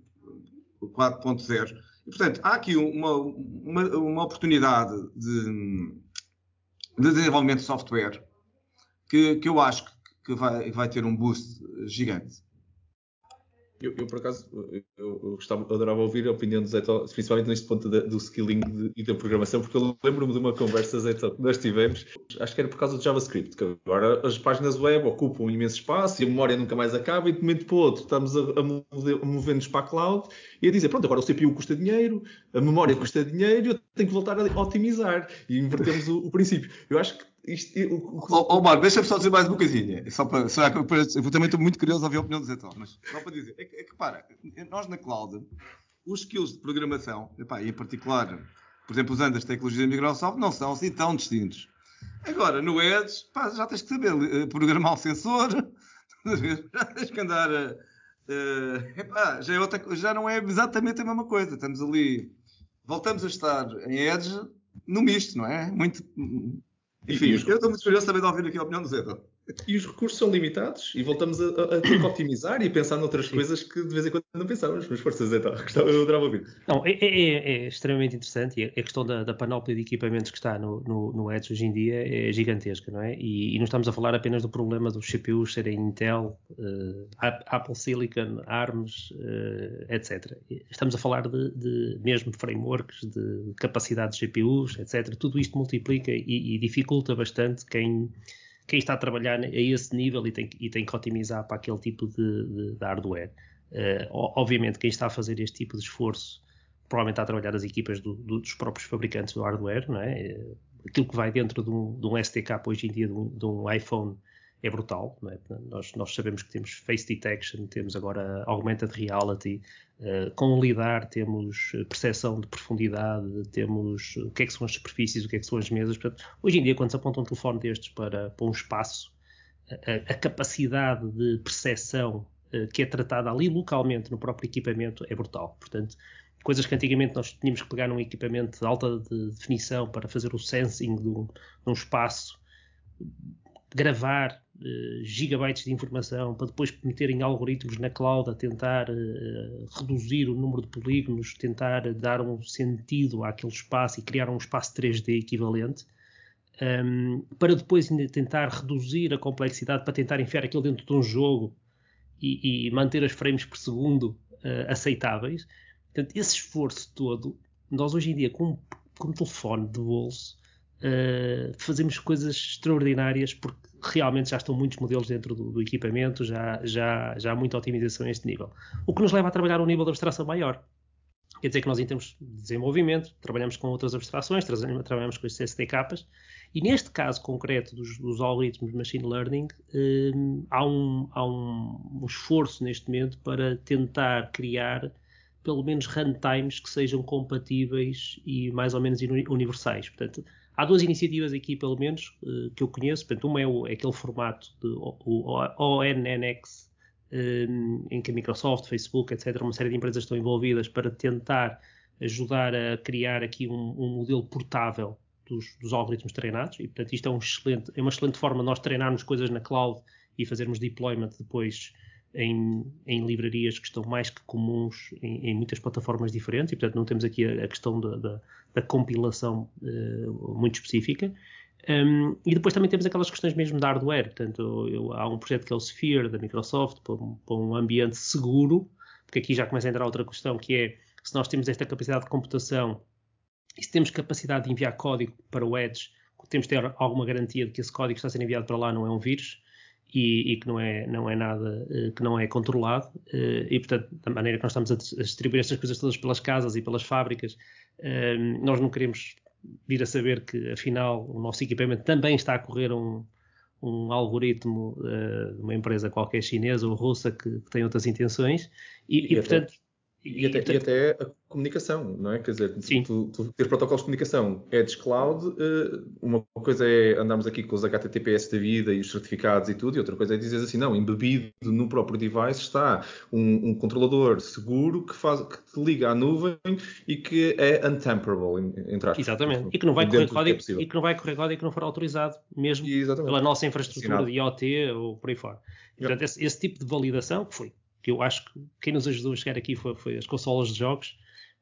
4.0. E, portanto, há aqui uma, uma, uma oportunidade de, de, desenvolvimento de software que, que eu acho que vai, vai ter um boost gigante. Eu, eu, por acaso, eu, eu, gostava, adorava ouvir a opinião do Zé principalmente neste ponto de, do skilling de, e da programação, porque eu lembro-me de uma conversa, Zé que nós tivemos, acho que era por causa do JavaScript, que agora as páginas web ocupam um imenso espaço e a memória nunca mais acaba e de momento para o outro estamos a, a mover-nos para a cloud e a dizer, pronto, agora o CPU custa dinheiro, a memória custa dinheiro, eu tenho que voltar a otimizar e invertemos o, o princípio. Eu acho que isto, o, oh, oh, Marco, deixa-me só dizer mais uma coisinha. Só para, só para, eu também estou muito curioso a ouvir a opinião do Zé mas só para dizer, é que, é que para, nós na cloud, os skills de programação, epá, e em particular, por exemplo, usando as tecnologias da Microsoft, não são assim tão distintos. Agora, no Edge, pá, já tens que saber uh, programar o sensor, já tens que andar a. Epá, já, é outra, já não é exatamente a mesma coisa. Estamos ali, voltamos a estar em Edge no misto, não é? Muito enfim, eu estou muito curioso também de ouvir aqui a opinião do Zé. E os recursos são limitados e voltamos a, a, a ter que otimizar e pensar noutras Sim. coisas que de vez em quando não pensávamos. Mas forças, Zé, eu adorava ouvir. Não, é, é, é, extremamente interessante e a questão da, da panóplia de equipamentos que está no, no, no Edge hoje em dia é gigantesca, não é? E, e não estamos a falar apenas do problema dos CPUs serem Intel, uh, Apple Silicon, ARMS, uh, etc. Estamos a falar de, de, mesmo frameworks, de capacidade de GPUs, etc. Tudo isto multiplica e, e dificulta bastante quem quem está a trabalhar a esse nível e tem, e tem que otimizar para aquele tipo de, de, de hardware. Uh, obviamente, quem está a fazer este tipo de esforço provavelmente está a trabalhar as equipas do, do, dos próprios fabricantes do hardware, não é? Eh, aquilo que vai dentro de um, de um SDK hoje em dia de um, de um iPhone é brutal. É? Nós, nós, sabemos que temos face detection, temos agora augmented reality, uh, com lidar temos percepção de profundidade, temos o que é que são as superfícies, o que é que são as mesas. Portanto, hoje em dia, quando se aponta um telefone destes para, para um espaço, a, a capacidade de percepção uh, que é tratada ali localmente no próprio equipamento é brutal. Portanto, coisas que antigamente nós tínhamos que pegar num equipamento de alta de definição para fazer o sensing de um, de um espaço, gravar gigabytes de informação para depois meter em algoritmos na cloud a tentar uh, reduzir o número de polígonos, tentar dar um sentido àquele espaço e criar um espaço 3D equivalente. Um, ehm, para depois tentar reduzir a complexidade para tentar enfiar aquilo dentro de um jogo e, e manter as frames por segundo uh, aceitáveis. Portanto, esse esforço todo, nós hoje em dia, com, com um telefone de bolso, uh, fazemos coisas extraordinárias porque realmente já estão muitos modelos dentro do, do, equipamento, já, já, já há muita otimização a este nível. O que nos leva a trabalhar um nível de abstração maior. Quer dizer que nós, em termos de desenvolvimento, trabalhamos com outras abstrações, trabalhamos com estes SDKs, e neste caso concreto dos, dos algoritmos de machine learning, um, há, um, há um, um, esforço neste momento para tentar criar pelo menos runtimes que sejam compatíveis e mais ou menos universais. Portanto, há duas iniciativas aqui, pelo menos, uh, que eu conheço. Portanto, uma é, o, é aquele formato de ONNX, um, em que a Microsoft, Facebook, etc., uma série de empresas estão envolvidas para tentar ajudar a criar aqui um, um modelo portável dos, dos, algoritmos treinados. E, portanto, isto é, um excelente, é uma excelente forma de nós treinarmos coisas na cloud e fazermos deployment depois em, em, livrarias que estão mais que comuns em, em, muitas plataformas diferentes, e portanto não temos aqui a, a questão da, da, da compilação uh, muito específica. Um, e depois também temos aquelas questões mesmo de hardware, portanto eu, há um projeto que é o Sphere da Microsoft para um, para um, ambiente seguro, porque aqui já começa a entrar outra questão que é se nós temos esta capacidade de computação e se temos capacidade de enviar código para o Edge, temos de ter alguma garantia de que esse código que está a ser enviado para lá não é um vírus e, e, que não é, não é nada, eh, que não é controlado, eh, e portanto, da maneira que nós estamos a distribuir estas coisas todas pelas casas e pelas fábricas, eh, nós não queremos vir a saber que afinal o nosso equipamento também está a correr um, um algoritmo de uma empresa qualquer chinesa ou russa que, que tem outras intenções, e, e, e portanto. E, até, e, até, a comunicação, não é? Quer dizer, Sim. tu, tu ter protocolos de comunicação Edge Cloud, eh, uma coisa é andarmos aqui com os HTTPS da vida e os certificados e tudo, e outra coisa é dizer assim, não, embebido no próprio device está um, um controlador seguro que, faz, que te liga à nuvem e que é untamperable, entre aspas. Exatamente, e que não vai correr código, é e que não vai correr código que não for autorizado, mesmo pela nossa infraestrutura Assinado. de IoT ou por aí fora. Portanto, esse, esse tipo de validação que foi que eu acho que quem nos ajudou a chegar aqui foi, foi as consolas de jogos,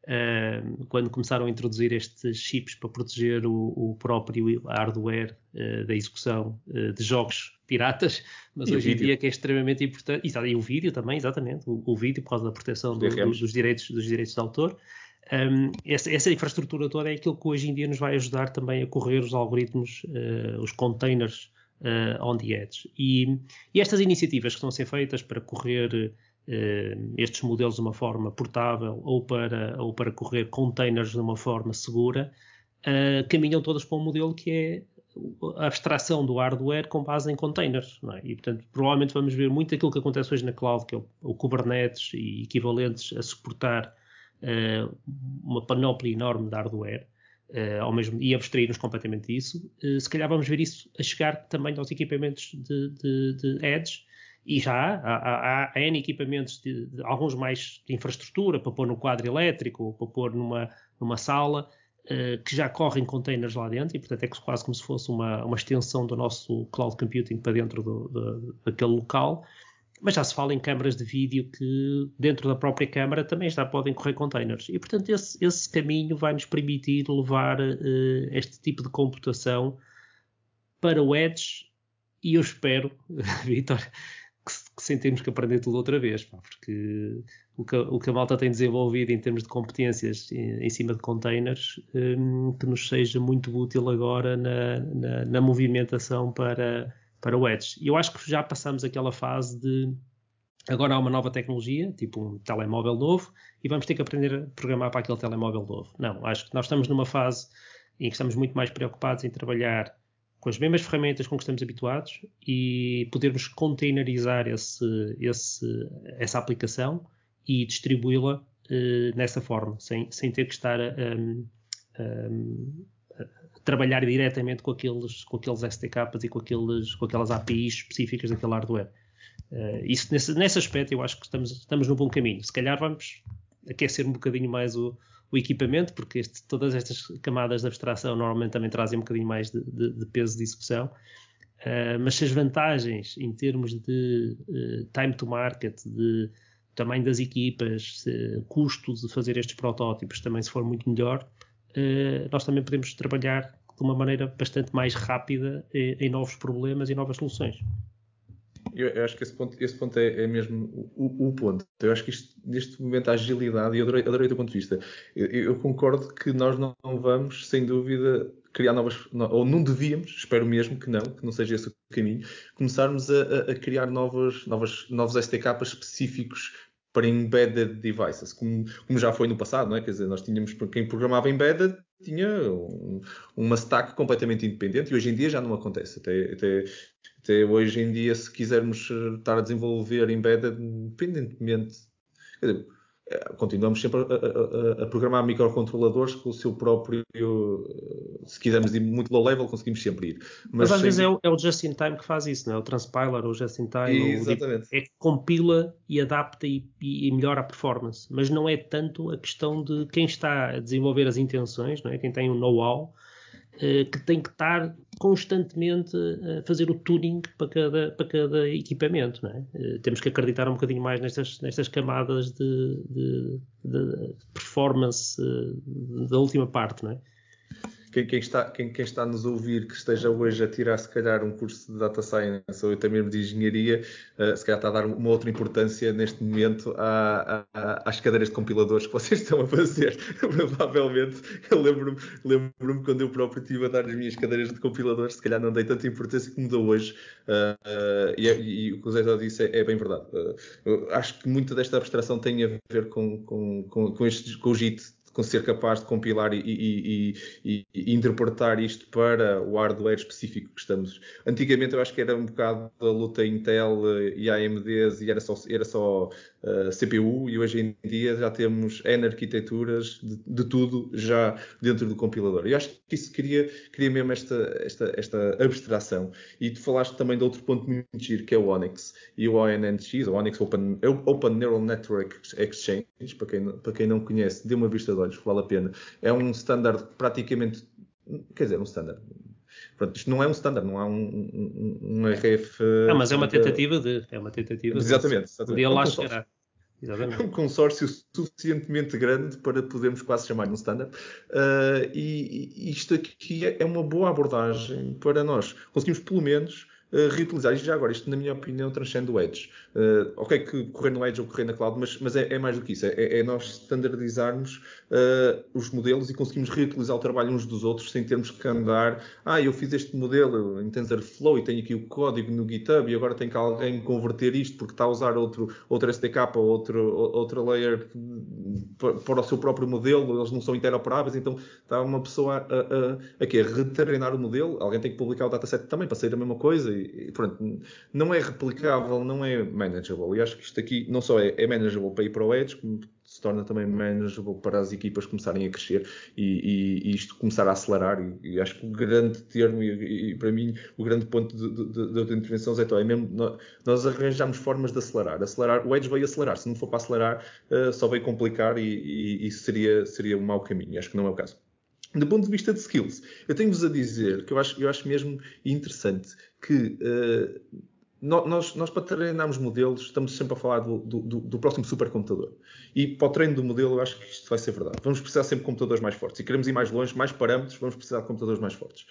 uh, quando começaram a introduzir estes chips para proteger o, o próprio hardware uh, da execução uh, de jogos piratas, mas e hoje em dia que é extremamente importante, e, e o vídeo também, exatamente, o, o, vídeo por causa da proteção do, do, dos, direitos, dos direitos de autor. Um, essa, essa, infraestrutura toda é aquilo que hoje em dia nos vai ajudar também a correr os algoritmos, os containers on the edge. E, e, estas iniciativas que estão a ser feitas para correr eh, estes modelos de uma forma portável ou para, ou para correr containers de uma forma segura, uh, caminham todas para um modelo que é a abstração do hardware com base em containers. É? E, portanto, provavelmente vamos ver muito aquilo que acontece hoje na cloud, que é o, o Kubernetes e equivalentes a suportar uh, uma panóplia enorme de hardware. Uh, ao mesmo, e abstrair-nos completamente disso, uh, se calhar vamos ver isso a chegar também aos equipamentos de, de, de e já há, há, há N equipamentos, de, de, alguns mais de infraestrutura, para pôr no quadro elétrico, para pôr numa, numa sala, uh, que já correm containers lá dentro, e portanto é quase como se fosse uma, uma extensão do nosso cloud computing para dentro do, do, daquele local. Mas já se fala em câmaras de vídeo que dentro da própria câmara também já podem correr containers. E portanto esse, esse caminho vai nos permitir levar uh, este tipo de computação para o Edge e eu espero, Vitor, que sem termos que aprender tudo outra vez, pá, porque o que, o que, a malta tem desenvolvido em termos de competências em, em cima de containers um, que nos seja muito útil agora na, na, na, movimentação para, para o Edge. E eu acho que já passamos aquela fase de agora há uma nova tecnologia, tipo um telemóvel novo, e vamos ter que aprender a programar para aquele telemóvel novo. Não, acho que nós estamos numa fase em que estamos muito mais preocupados em trabalhar com as mesmas ferramentas com que estamos habituados e podermos containerizar esse, esse, essa aplicação e distribuí-la uh, nessa forma, sem, sem ter que estar a, a, trabalhar diretamente com aqueles, com aqueles SDKs e com, aqueles, com aquelas APIs específicas daquele hardware. Uh, isso, nesse, nesse aspecto, eu acho que estamos, estamos no bom caminho. Se calhar vamos aquecer um bocadinho mais o, o equipamento, porque este, todas estas camadas de abstração normalmente também trazem um bocadinho mais de, de, de peso de execução. Uh, mas se as vantagens em termos de uh, time to market, de tamanho das equipas, custo de fazer estes protótipos também se for muito melhor, nós também podemos trabalhar de uma maneira bastante mais rápida em novos problemas e novas soluções. Eu, eu, acho que esse ponto, esse ponto é, é mesmo o, o, ponto. Eu acho que isto, neste momento a agilidade, e eu adorei, adorei o teu ponto de vista, eu, eu, concordo que nós não vamos, sem dúvida, criar novas, ou não devíamos, espero mesmo que não, que não seja esse o caminho, começarmos a, a criar novos, novos, novos SDKs específicos para embedded devices, como, como, já foi no passado, não é? Quer dizer, nós tínhamos, quem programava embedded tinha um, uma stack completamente independente e hoje em dia já não acontece. Até, até, até hoje em dia, se quisermos estar a desenvolver embedded independentemente, quer dizer, continuamos sempre a, a, a, programar microcontroladores com o seu próprio. Se quisermos ir muito low level, conseguimos sempre ir. Mas, Mas às sem... vezes é o, é o, just in time que faz isso, não é? O transpiler, o just in time, Exatamente. O, é que compila e adapta e, e, melhora a performance. Mas não é tanto a questão de quem está a desenvolver as intenções, não é? Quem tem um know-how eh, que tem que estar constantemente a fazer o tuning para cada, para cada equipamento. É? Eh, temos que acreditar um bocadinho mais nestas, nestas camadas de, de, de performance eh, da última parte. Não é? Quem, quem, está, quem, quem está a nos ouvir que esteja hoje a tirar, se calhar, um curso de Data Science ou até mesmo de Engenharia, uh, se calhar está a dar uma outra importância neste momento à, à, às cadeiras de compiladores que vocês estão a fazer. Provavelmente, eu lembro-me lembro quando eu próprio estive a dar as minhas cadeiras de compiladores, se calhar não dei tanta importância como dou hoje. Uh, uh, e, e, o que o Zé disse é, é bem verdade. acho que muita desta abstração tem a ver com, com, com, com, este, com o JIT com ser capaz de compilar e, e, e, e, interpretar isto para o hardware específico que estamos. Antigamente eu acho que era um bocado a luta Intel e AMDs e era só, era só uh, CPU e hoje em dia já temos N arquiteturas de, de, tudo já dentro do compilador. E acho que isso cria, mesmo esta, esta, esta abstração. E tu falaste também de outro ponto muito giro que é o Onyx e o ONNX, o Onyx Open, Open Neural Network Exchange, para quem, para quem não conhece, dê uma vista de olhos, vale a pena. É um standard praticamente, quer dizer, um standard. Pronto, isto não é um standard, não há um, um, um RF. Ah, mas é uma tentativa de. É uma tentativa exatamente, de. Exatamente. Um lá chegará. Exatamente. um consórcio suficientemente grande para podermos quase chamar de um standard. Uh, e, e, isto aqui é, é uma boa abordagem para nós. Conseguimos, pelo menos, uh, reutilizar. Isto já agora, isto na minha opinião transcende o Edge. Uh, ok que correr no Edge ou correr na Cloud, mas, mas é, é mais do que isso. É, é nós standardizarmos uh, os modelos e conseguimmos reutilizar o trabalho uns dos outros sem termos que andar. Ah, eu fiz este modelo em TensorFlow e tenho aqui o código no GitHub e agora tem que alguém converter isto porque está a usar outro, outro SDK ou outro, outra layer para o seu próprio modelo. Eles não são interoperáveis, então está uma pessoa a, a, a, a quê? retreinar o modelo. Alguém tem que publicar o dataset também para sair a mesma coisa e, pronto, não é replicável, não é manageable. E acho que isto aqui não só é, é manageable para ir para o Edge, como se torna também manageable para as equipas começarem a crescer e, e, e isto começar a acelerar. E, e, acho que o grande termo, e, para mim, o grande ponto da intervenção é, é mesmo nós, arranjamos formas de acelerar. acelerar. O Edge veio acelerar, se não for para acelerar, uh, só veio complicar e, isso seria, seria um mau caminho. Acho que não é o caso. Do ponto de vista de skills, eu tenho-vos a dizer que eu acho, eu acho mesmo interessante que uh, nós, nós, para treinarmos modelos, estamos sempre a falar do, do, do, próximo supercomputador. E para o treino do modelo, eu acho que isto vai ser verdade. Vamos precisar sempre de computadores mais fortes. E queremos ir mais longe, mais parâmetros, vamos precisar de computadores mais fortes.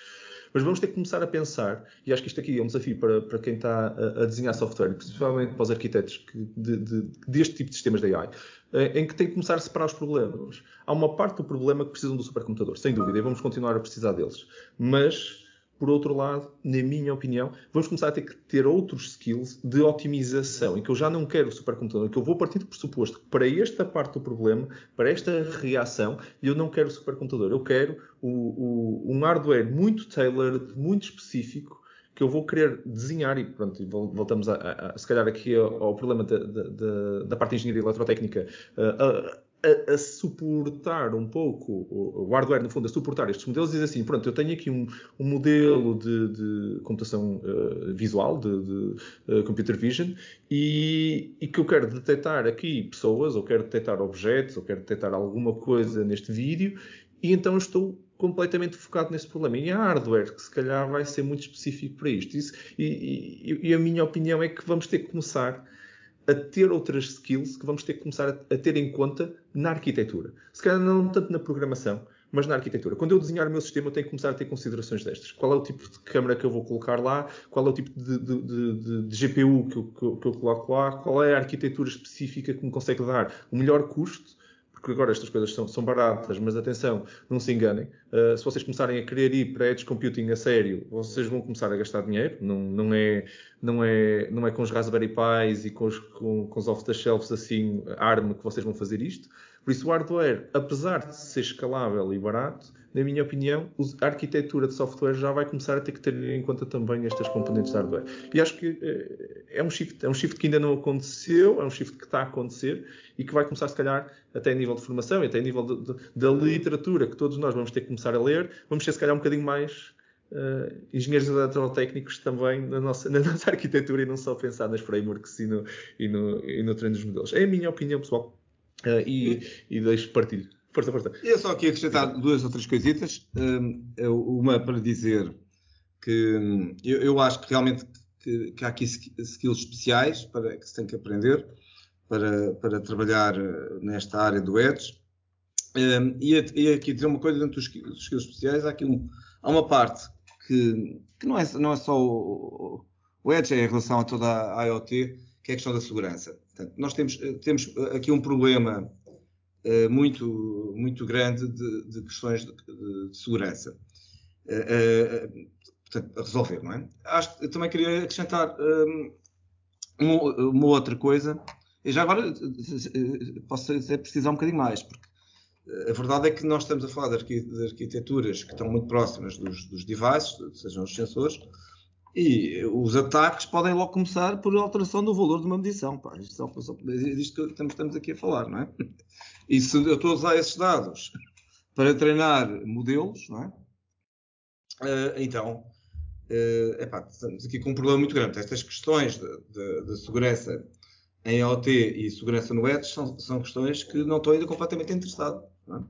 Mas vamos ter que começar a pensar, e acho que isto aqui é um desafio para, para quem está a, a desenhar software, principalmente para os arquitetos que, de, de, deste tipo de sistemas de AI, eh, em que tem que começar a separar os problemas. Há uma parte do problema que precisam do supercomputador, sem dúvida, e vamos continuar a precisar deles. Mas por outro lado, na minha opinião, vamos começar a ter que ter outros skills de otimização, em que eu já não quero o supercomputador, que eu vou partir do pressuposto que para esta parte do problema, para esta reação, eu não quero o supercomputador, eu quero o, o, um hardware muito tailored, muito específico, que eu vou querer desenhar, e pronto, voltamos a, a, a se calhar aqui ao, ao problema da, da, da, parte de engenharia eletrotécnica, a, a, a, suportar um pouco o, hardware, no fundo, a suportar estes modelos, diz assim: pronto, eu tenho aqui um, um modelo de, de computação uh, visual, de, de uh, computer vision, e, e, que eu quero detectar aqui pessoas, ou quero detectar objetos, ou quero detectar alguma coisa neste vídeo, e então estou completamente focado nesse problema. E há hardware que se calhar vai ser muito específico para isto. Isso, e, e, e a minha opinião é que vamos ter que começar a ter outras skills que vamos ter que começar a, a, ter em conta na arquitetura. Se calhar não tanto na programação, mas na arquitetura. Quando eu desenhar o meu sistema, eu tenho que começar a ter considerações destas. Qual é o tipo de câmera que eu vou colocar lá? Qual é o tipo de, de, de, de GPU que eu, que, eu, que eu coloco lá? Qual é a arquitetura específica que me consegue dar o melhor custo porque agora estas coisas são, são baratas, mas atenção, não se enganem. Uh, se vocês começarem a querer ir para edge computing a sério, vocês vão começar a gastar dinheiro. Não, não, é, não, é, não é com os Raspberry Pis e com os, com, com os off-the-shelves assim, ARM, que vocês vão fazer isto. Por isso, o hardware, apesar de ser escalável e barato, na minha opinião, a arquitetura de software já vai começar a ter que ter em conta também estas componentes de hardware. E acho que eh, é um shift, é um shift que ainda não aconteceu, é um shift que está a acontecer e que vai começar, se calhar, até a nível de formação e até a nível de, de, da literatura que todos nós vamos ter que começar a ler, vamos ser, se calhar, um bocadinho mais Uh, engenheiros eletrotécnicos também na nossa, na nossa arquitetura e não só pensar nas frameworks e no, e no, e no treino dos modelos. É a minha opinião pessoal uh, e, e deixo partilho. Força, força. E eu só aqui acrescentar duas ou três coisitas. Uma para dizer que hum, eu, eu acho que realmente que, que, há aqui skills especiais para, que se tem que aprender para, para trabalhar eh, nesta área do Edge. E, e aqui dizer uma coisa dentro dos skills especiais, há aqui um, há uma parte que, que não, é, não é só o, o Edge, é em relação a toda a IoT, que é a questão da segurança. Portanto, nós temos, eh, temos aqui um problema uh, muito, muito grande de, de questões de, de, segurança. Uh, portanto, a resolver, não é? Acho, também queria acrescentar um, uma, outra coisa. E já agora posso até precisar um bocadinho mais, porque a verdade é que nós estamos a falar de arquiteturas que estão muito próximas dos, dos devices, sejam os sensores, e os ataques podem logo começar por alteração do valor de uma medição. Pá. Isto é isto que estamos, estamos aqui a falar, não é? E se eu estou a usar esses dados para treinar modelos, não é? Uh, então, uh, epá, estamos aqui com um problema muito grande. Estas questões de, de, de segurança em IoT e segurança no Edge são, são, questões que não estou ainda completamente interessado. Não é?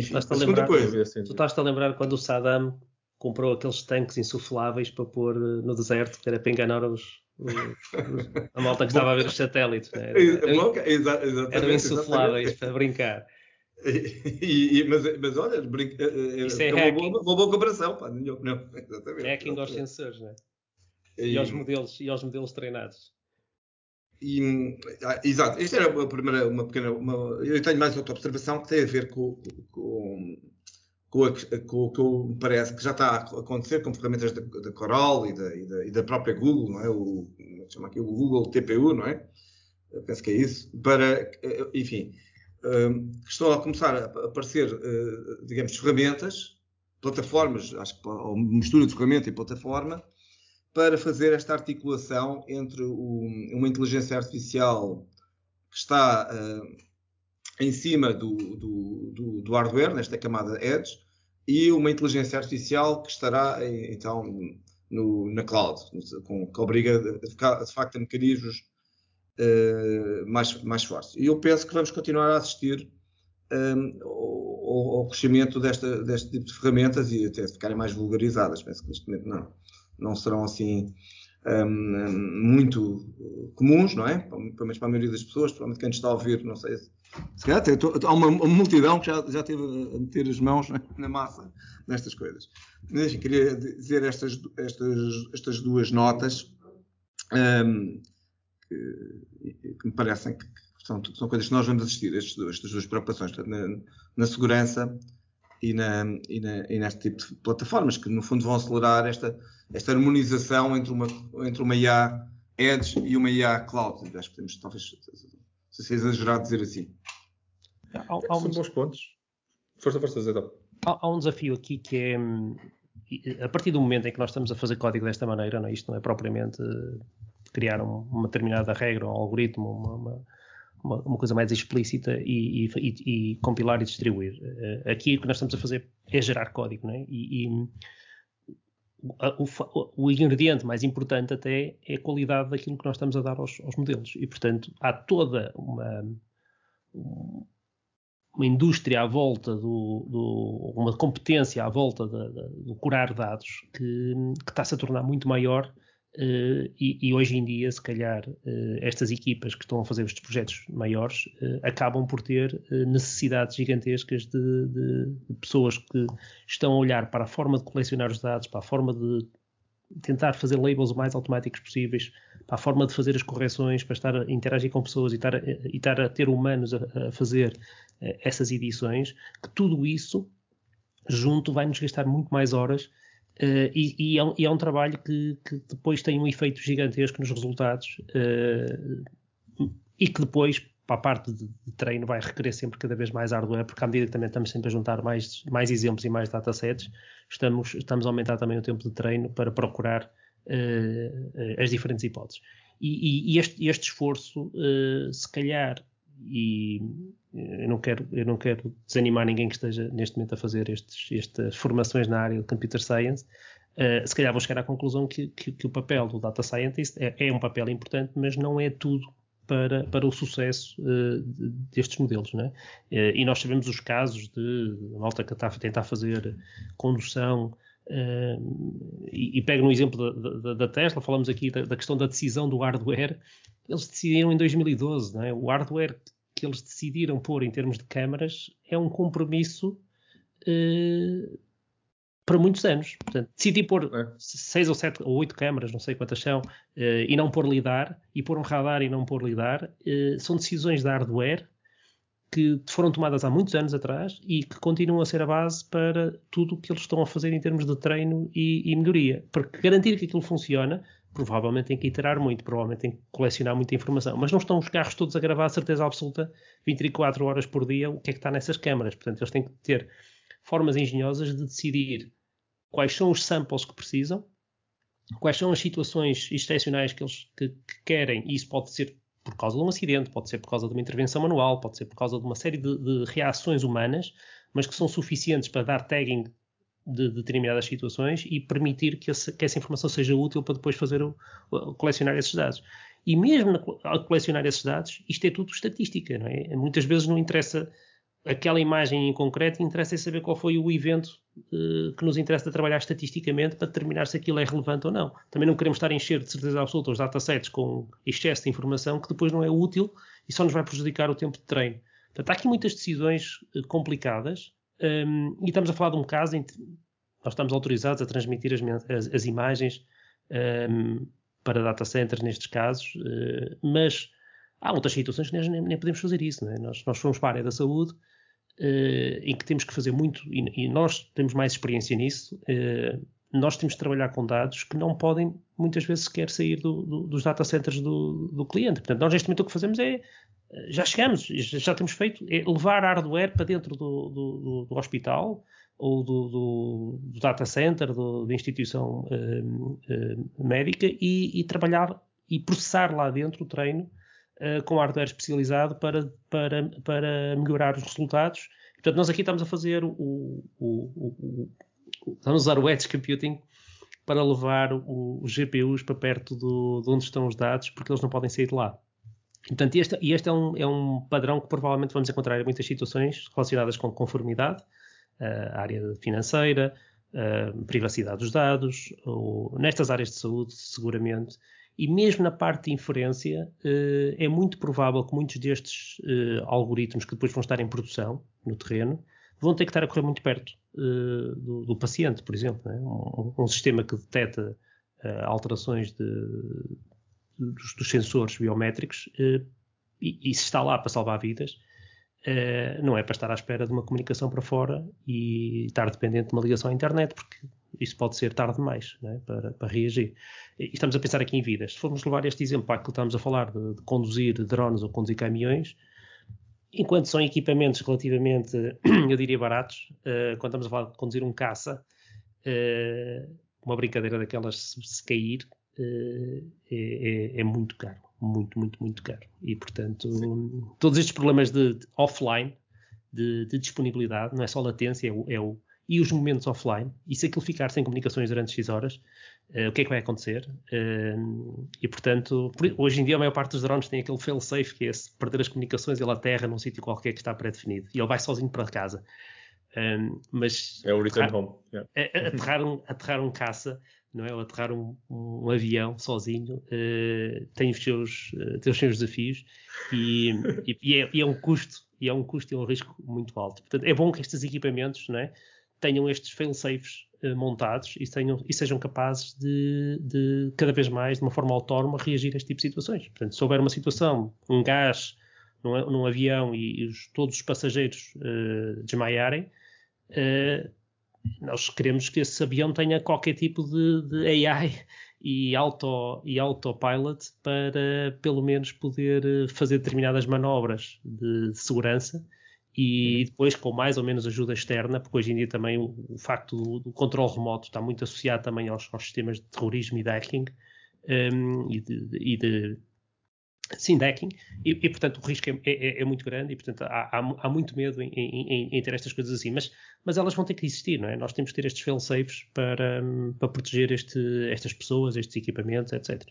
Enfim, a segunda coisa. Tu estás-te a lembrar quando o Saddam comprou aqueles tanques insufláveis para pôr eh, no deserto, que era para enganar os, os, os a malta que estava a ver os satélites. Né? Era, era, eram insufláveis para brincar. E, e, mas, mas olha, brinca, é, é, Isso é, é uma, boa, uma boa comparação, pá, não, exatamente. Hacking aos sensores, né? E, e, aos modelos, e aos modelos treinados. E, ah, exato, esta era a primeira, uma pequena. Uma, eu tenho mais outra observação que tem a ver com, com, com, a, com o que me parece que já está a acontecer com ferramentas da, Coral e da, e, da, e da, própria Google, não é? O, chama aqui o Google TPU, não é? Eu penso que é isso. Para, enfim, um, estão a começar a aparecer, uh, digamos, ferramentas, plataformas, acho que ou mistura de ferramenta e plataforma, para fazer esta articulação entre o, uma inteligência artificial que está uh, em cima do, do, do, do, hardware, nesta camada Edge, e uma inteligência artificial que estará então no, na cloud, com, que obriga de facto a mecanismos uh, mais, mais fortes. E eu penso que vamos continuar a assistir um, ao, ao, crescimento desta, deste tipo de ferramentas e até ficarem mais vulgarizadas. Penso que neste momento não, não serão assim um, muito comuns, não é? Pelo menos para a maioria das pessoas, provavelmente quem está a ouvir, não sei se. Se calhar há uma, multidão que já, já teve a meter as mãos na massa nestas coisas. Mas enfim, queria dizer estas, estas, estas duas notas um, que, que, me parecem que, são, são, coisas que nós vamos assistir, estes, estas duas preocupações, na, na segurança e, na, e, na, e, neste tipo de plataformas, que no fundo vão acelerar esta, esta harmonização entre uma, entre uma IA Edge e uma IA Cloud. Acho que podemos, talvez, se é exagerado dizer assim. Há, há São bons pontos. Força, força, Zé. Há, há um desafio aqui que é hum, a partir do momento em que nós estamos a fazer código desta maneira, não, é? isto não é propriamente criar uma determinada regra, um algoritmo, uma, uma, uma, coisa mais explícita e, e, e, compilar e distribuir. Uh, aqui o que nós estamos a fazer é gerar código, não é? E, e o, o, ingrediente mais importante até é a qualidade daquilo que nós estamos a dar aos, aos modelos. E, portanto, há toda uma, uma indústria à volta do, do uma competência à volta do curar dados que, que está-se a tornar muito maior Uh, e, e, hoje em dia, se calhar, uh, estas equipas que estão a fazer estes projetos maiores uh, acabam por ter necessidades gigantescas de, de, de, pessoas que estão a olhar para a forma de colecionar os dados, para a forma de tentar fazer labels o mais automáticos possíveis, para a forma de fazer as correções, para estar a interagir com pessoas e estar, e estar a ter humanos a, a fazer essas edições, que tudo isso junto vai nos gastar muito mais horas Uh, e, e, é um, e, é um, trabalho que, que, depois tem um efeito gigantesco nos resultados uh, e que depois, para a parte de, de, treino, vai requerer sempre cada vez mais hardware, porque à medida que também estamos sempre a juntar mais, mais exemplos e mais datasets, estamos, estamos a aumentar também o tempo de treino para procurar uh, as diferentes hipóteses. E, e este, este, esforço, se calhar, e eu não quero, eu não quero desanimar ninguém que esteja neste momento a fazer estes, estas formações na área de Computer Science. Uh, se calhar vou chegar à conclusão que, que, que o papel do Data Scientist é, é, um papel importante, mas não é tudo para, para o sucesso uh, destes modelos. Né? Uh, e nós sabemos os casos de malta que está a tentar fazer condução. Uh, e, e pego no exemplo da, da, da Tesla, falamos aqui da, da, questão da decisão do hardware. Eles decidiram em 2012, né? o hardware que eles decidiram pôr em termos de câmaras é um compromisso uh, para muitos anos. Portanto, decidi pôr é. seis ou sete ou oito câmaras, não sei quantas são, uh, e não pôr lidar, e pôr um radar e não pôr lidar, uh, são decisões de hardware que foram tomadas há muitos anos atrás e que continuam a ser a base para tudo o que eles estão a fazer em termos de treino e, e melhoria. Porque garantir que aquilo funciona provavelmente tem que iterar muito, provavelmente tem que colecionar muita informação. Mas não estão os carros todos a gravar a certeza absoluta 24 horas por dia o que é que está nessas câmaras. Portanto, eles têm que ter formas engenhosas de decidir quais são os samples que precisam, quais são as situações excepcionais que eles que, que querem, e isso pode ser por causa de um acidente, pode ser por causa de uma intervenção manual, pode ser por causa de uma série de, de reações humanas, mas que são suficientes para dar tagging de determinadas situações e permitir que, essa, que essa informação seja útil para depois fazer o, o, colecionar esses dados. E mesmo ao colecionar esses dados, isto é tudo estatística, não é? Muitas vezes não interessa aquela imagem em concreto, interessa é saber qual foi o evento uh, que nos interessa trabalhar estatisticamente para determinar se aquilo é relevante ou não. Também não queremos estar a encher de certeza absoluta os datasets com excesso de informação que depois não é útil e só nos vai prejudicar o tempo de treino. Portanto, há aqui muitas decisões uh, complicadas um, e estamos a falar de um caso em que nós estamos autorizados a transmitir as, as, as imagens um, para data centers nestes casos, uh, mas há outras situações que nem, nem podemos fazer isso. É? Nós, nós fomos para a área da saúde uh, em que temos que fazer muito, e, e nós temos mais experiência nisso. Uh, nós temos que trabalhar com dados que não podem muitas vezes sequer sair do, do, dos data centers do, do, cliente. Portanto, nós neste momento o que fazemos é já chegamos, já temos feito, é levar hardware para dentro do, do, do hospital ou do, do, data center, da instituição uh, uh, médica e, e, trabalhar e processar lá dentro o treino uh, com hardware especializado para, para, para melhorar os resultados. Portanto, nós aqui estamos a fazer o, o, o, o estamos a usar o Edge Computing para levar os GPUs para perto de onde estão os dados, porque eles não podem sair de lá. Portanto, este, e este é um, é um padrão que provavelmente vamos encontrar em muitas situações relacionadas com conformidade, uh, área financeira, uh, privacidade dos dados, ou nestas áreas de saúde, seguramente. E mesmo na parte de inferência, uh, é muito provável que muitos destes algoritmos que depois vão estar em produção no terreno vão ter que estar a correr muito perto do, do, paciente, por exemplo. Né? Um, um, sistema que detecta alterações de, dos, dos sensores biométricos uh, e, e, se está lá para salvar vidas, uh, não é para estar à espera de uma comunicação para fora e estar dependente de uma ligação à internet, porque isso pode ser tarde demais é? para, para, reagir. E estamos a pensar aqui em vidas. Se formos levar este exemplo para que estamos a falar de, de conduzir drones ou conduzir caminhões, enquanto são equipamentos relativamente, eu diria, baratos, uh, quando estamos a falar de conduzir um caça, uh, uma brincadeira daquelas se, se cair, é, é, é, muito caro. muito, muito, muito caro. E, portanto, todos estes problemas de, de offline, de, de, disponibilidade, não é só latência, é o, é o, e os momentos offline, e se aquilo ficar sem comunicações durante X horas, uh, o que é que vai acontecer? Uh, e, portanto, por, hoje em dia a maior parte dos drones tem aquele fail-safe, que é se perder as comunicações, ele aterra num sítio qualquer que está pré-definido, e ele vai sozinho para casa. Um, mas é o return home. Yeah. Aterrar, um, aterrar um caça, não é? Ou aterrar um, um avião sozinho uh, tem, os seus, uh, tem os seus desafios e, e, e, é, e, é, um custo e é um custo e um risco muito alto. Portanto, é bom que estes equipamentos não é? tenham estes fail-safes uh, montados e, tenham, e sejam capazes de, de, cada vez mais, de uma forma autónoma, reagir a este tipo de situações. Portanto, se houver uma situação, um gás num, avião e, os, todos os passageiros desmaiarem, nós queremos que esse avião tenha qualquer tipo de, de AI e, auto, e autopilot para pelo menos poder eh, fazer determinadas manobras de, segurança e uhum. depois com mais ou menos ajuda externa, porque hoje em dia também o, o facto do, do, controle remoto está muito associado também aos, aos sistemas de terrorismo e de hacking um, e, de, e de Sim, decking, e, e, portanto o risco é, é, é, muito grande e portanto há, há, há muito medo em, em, em, ter estas coisas assim, mas, mas elas vão ter que existir, não é? Nós temos que ter estes fail-safes para, para proteger este, estas pessoas, estes equipamentos, etc.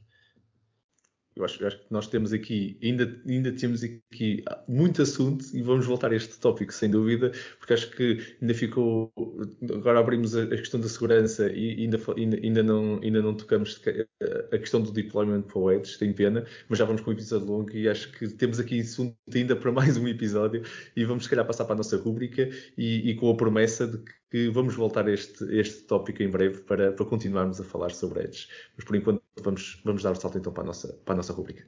Eu acho, eu acho, que nós temos aqui, ainda, ainda temos aqui muito assunto e vamos voltar a este tópico, sem dúvida, porque acho que ainda ficou. Agora abrimos a, questão da segurança e ainda, ainda, ainda, não, ainda não tocamos a questão do deployment para o Edge, tem pena, mas já vamos com um episódio longo e acho que temos aqui assunto ainda para mais um episódio e vamos, se calhar, passar para a nossa rúbrica e, e com a promessa de que vamos voltar a este, este tópico em breve para, para continuarmos a falar sobre Edge. Mas por enquanto vamos, vamos dar o salto então para a nossa, para a nossa rubrica.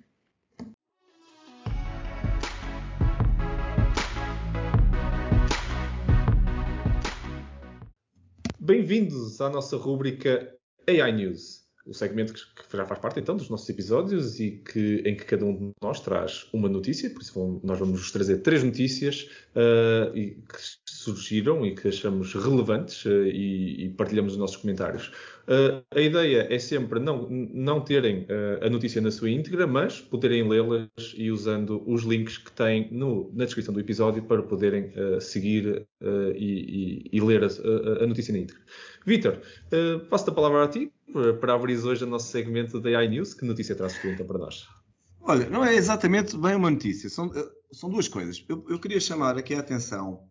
Bem-vindos à nossa rubrica AI News o segmento que já faz parte então dos nossos episódios e que, em que cada um de nós traz uma notícia, por isso nós vamos trazer três notícias uh, que surgiram e que achamos relevantes uh, e, e, partilhamos os nossos comentários. Uh, a ideia é sempre não, não terem a notícia na sua íntegra, mas poderem lê-las e usando os links que têm no, na descrição do episódio para poderem seguir e, e, e, ler a, a, notícia na íntegra. Vitor, passo a palavra a ti para abrir hoje o nosso segmento da AI News. Que notícia traz tu então para nós? Olha, não é exatamente bem uma notícia, são, eh, são duas coisas. Eu, eu, queria chamar aqui a atenção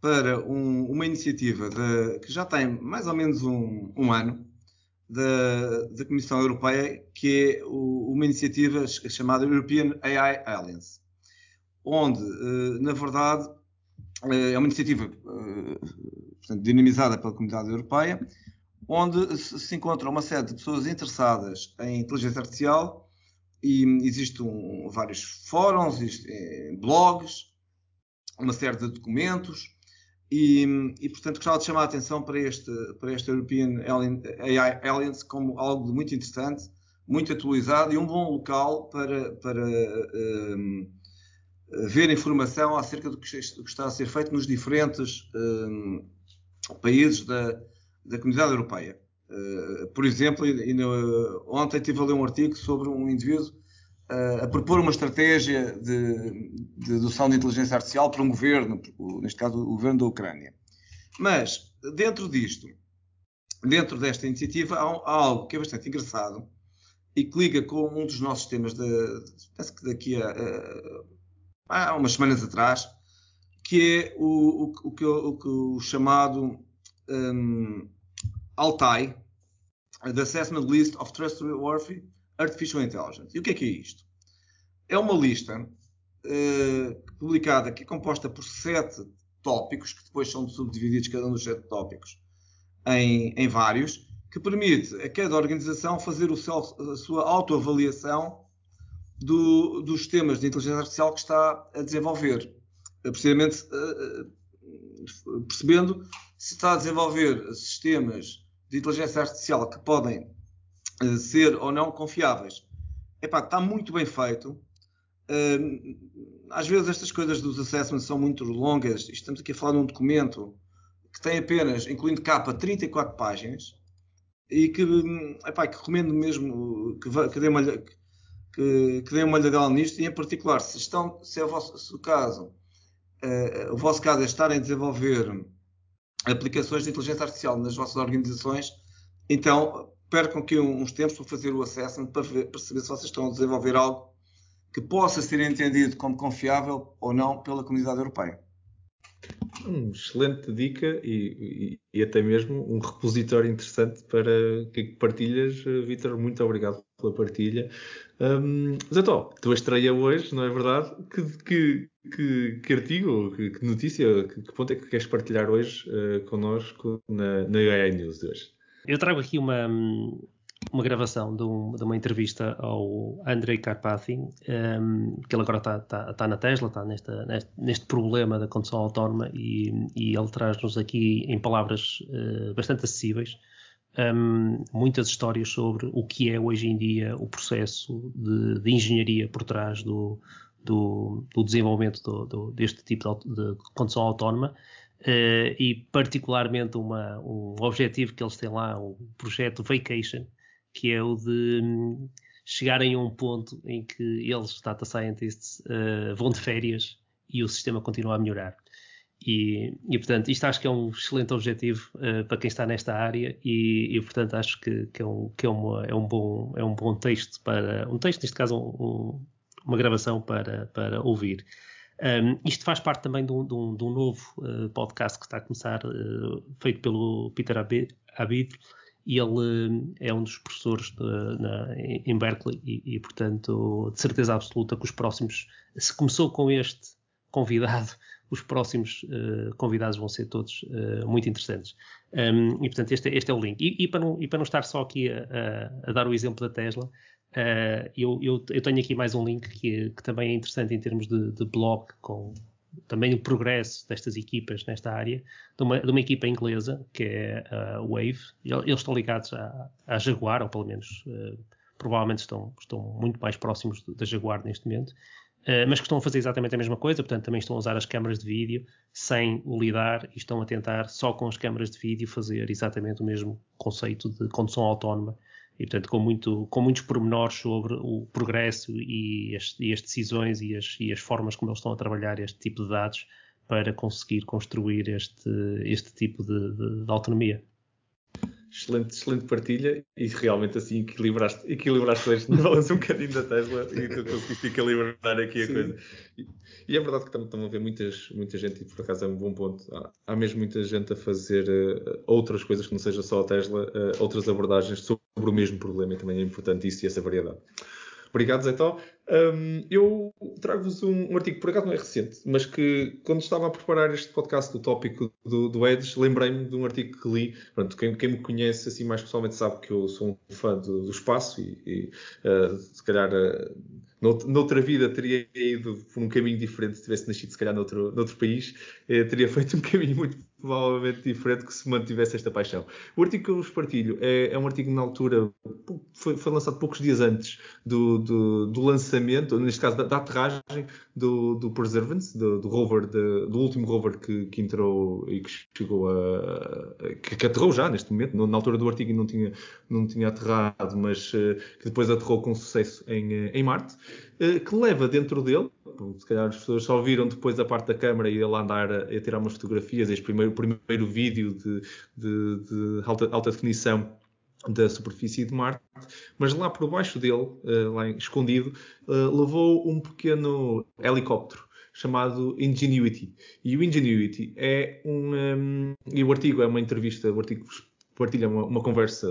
para um, uma iniciativa de, que já tem mais ou menos um, um ano da, Comissão Europeia, que é o, uma iniciativa chamada European AI Alliance, onde, eh, na verdade, eh, é uma iniciativa portanto, dinamizada pela Comunidade Europeia, onde se encontra uma série de pessoas interessadas em inteligência artificial e existem um, vários fóruns, existem blogs, uma série de documentos e, e, portanto gostava de chamar a atenção para este, para este European AI Alliance como algo muito interessante, muito atualizado e um bom local para, para um, ver informação acerca do que, está a ser feito nos diferentes um, países da, da Comunidade Europeia. Uh, por exemplo, ontem estive a ler um artigo sobre um indivíduo a propor uma estratégia de, de adoção de inteligência artificial para um governo, neste caso o governo da Ucrânia. Mas, dentro disto, dentro desta iniciativa, há, há algo que é bastante engraçado e que liga com um dos nossos temas, de, penso que daqui a, a umas semanas atrás, que é o, o, o, o, o chamado um, Altai, The Assessment List of Trustworthy Artificial Intelligence. E o que é que é isto? É uma lista uh, publicada que é composta por sete tópicos, que depois são subdivididos cada um dos sete tópicos em, em vários, que permite a cada organização fazer self, a sua autoavaliação do, dos sistemas de inteligência artificial que está a desenvolver. Precisamente uh, percebendo se está a desenvolver sistemas de inteligência artificial que podem ser ou não confiáveis. Epá, está muito bem feito. Uh, às vezes estas coisas dos assessments são muito longas. Estamos aqui a falar de um documento que tem apenas, incluindo capa, 34 páginas e que, epá, que recomendo mesmo que, que, dê uma, que, que deem uma olhadela nisto e, em particular, se, estão, se, é o, vosso, se o caso, uh, o vosso caso é estarem a desenvolver aplicações de inteligência artificial nas vossas organizações, então percam aqui uns tempos para fazer o assessment, para perceber se vocês estão a desenvolver algo que possa ser entendido como confiável ou não pela comunidade europeia. Uma excelente dica e, e, e, até mesmo um repositório interessante para que partilhas, Vitor. Muito obrigado pela partilha. Um, Zé Tó, tua estreia hoje, não é verdade? Que, que, que, que artigo, que, que notícia, que, que, ponto é que queres partilhar hoje uh, connosco na, na AI News de hoje? Eu trago aqui uma, uma gravação de, um, de, uma entrevista ao Andrei Karpathy, um, que ele agora está tá, tá na Tesla, está neste, neste, problema da condução autónoma e, e ele traz-nos aqui em palavras uh, bastante acessíveis um, muitas histórias sobre o que é hoje em dia o processo de, de engenharia por trás do, do, do desenvolvimento do, deste tipo de, de condução autónoma uh, e particularmente uma, um objetivo que eles têm lá, o projeto Vacation, que é o de um, chegarem a um ponto em que eles, data scientists, uh, vão de férias e o sistema continua a melhorar. E, e, portanto, isto acho que é um excelente objetivo uh, para quem está nesta área e, e portanto, acho que, que, é, um, que é, uma, é, um bom, é um bom texto para, um texto, neste caso, um, uma gravação para, para ouvir. Um, isto faz parte também de um, de um, de um novo uh, podcast que está a começar, uh, feito pelo Peter Abid, e ele é um dos professores de, na, em Berkeley e, e, portanto, de certeza absoluta que os próximos, se começou com este convidado, os próximos uh, convidados vão ser todos uh, muito interessantes. Um, e portanto, este, este, é o link. E, e, para não, e, para não, estar só aqui a, a, a dar o exemplo da Tesla, uh, eu, eu, eu, tenho aqui mais um link que, que também é interessante em termos de, de, blog, com também o progresso destas equipas nesta área, de uma, de uma equipa inglesa, que é a Wave. Eles estão ligados à, à Jaguar, ou pelo menos provavelmente estão, estão muito mais próximos da Jaguar neste momento. Uh, mas que estão a fazer exatamente a mesma coisa, portanto também estão a usar as câmaras de vídeo sem o lidar e estão a tentar só com as câmaras de vídeo fazer exatamente o mesmo conceito de condução autónoma e portanto com, muito, com muitos pormenores sobre o progresso e as, e as decisões e as, e as, formas como eles estão a trabalhar este tipo de dados para conseguir construir este, este tipo de, de, de autonomia excelente, excelente partilha e realmente assim equilibraste, equilibraste hoje na balança um bocadinho da Tesla e tu conseguiste equilibrar aqui a Sim. coisa. E, e, é verdade que estão, a ver muitas, muita gente e por acaso é um bom ponto. Há, há mesmo muita gente a fazer uh, outras coisas que não seja só a Tesla, uh, outras abordagens sobre o mesmo problema e também é importante isso e essa variedade. Obrigado, Zé Tó. Um, eu trago-vos um, um, artigo, por acaso não é recente, mas que quando estava a preparar este podcast do tópico do, do Edge, lembrei-me de um artigo que li. Pronto, quem, quem, me conhece assim mais pessoalmente sabe que eu sou um fã do, do espaço e, e uh, se calhar uh, noutra vida teria ido por um caminho diferente se tivesse nascido se calhar noutro, noutro país, uh, teria feito um caminho muito provavelmente diferente que se mantivesse esta paixão. O artigo que eu vos partilho é, é um artigo na altura, foi, foi, lançado poucos dias antes do, do, do lançamento, neste caso da, da aterragem do, do Perseverance, do, do rover, de, do último rover que, que, entrou e que chegou a. que, que aterrou já neste momento, na altura do artigo não tinha, não tinha aterrado, mas uh, que depois aterrou com sucesso em, eh, em Marte, uh, que leva dentro dele, se calhar as pessoas só viram depois a parte da câmara e ele andar a, a tirar umas fotografias, este primeiro, primeiro vídeo de, de, de alta, alta definição da superfície de Marte, mas lá por baixo dele, uh, lá escondido, uh, levou um pequeno helicóptero chamado Ingenuity. E o Ingenuity é um, um, e o artigo é uma entrevista, o artigo partilha uma, uma conversa,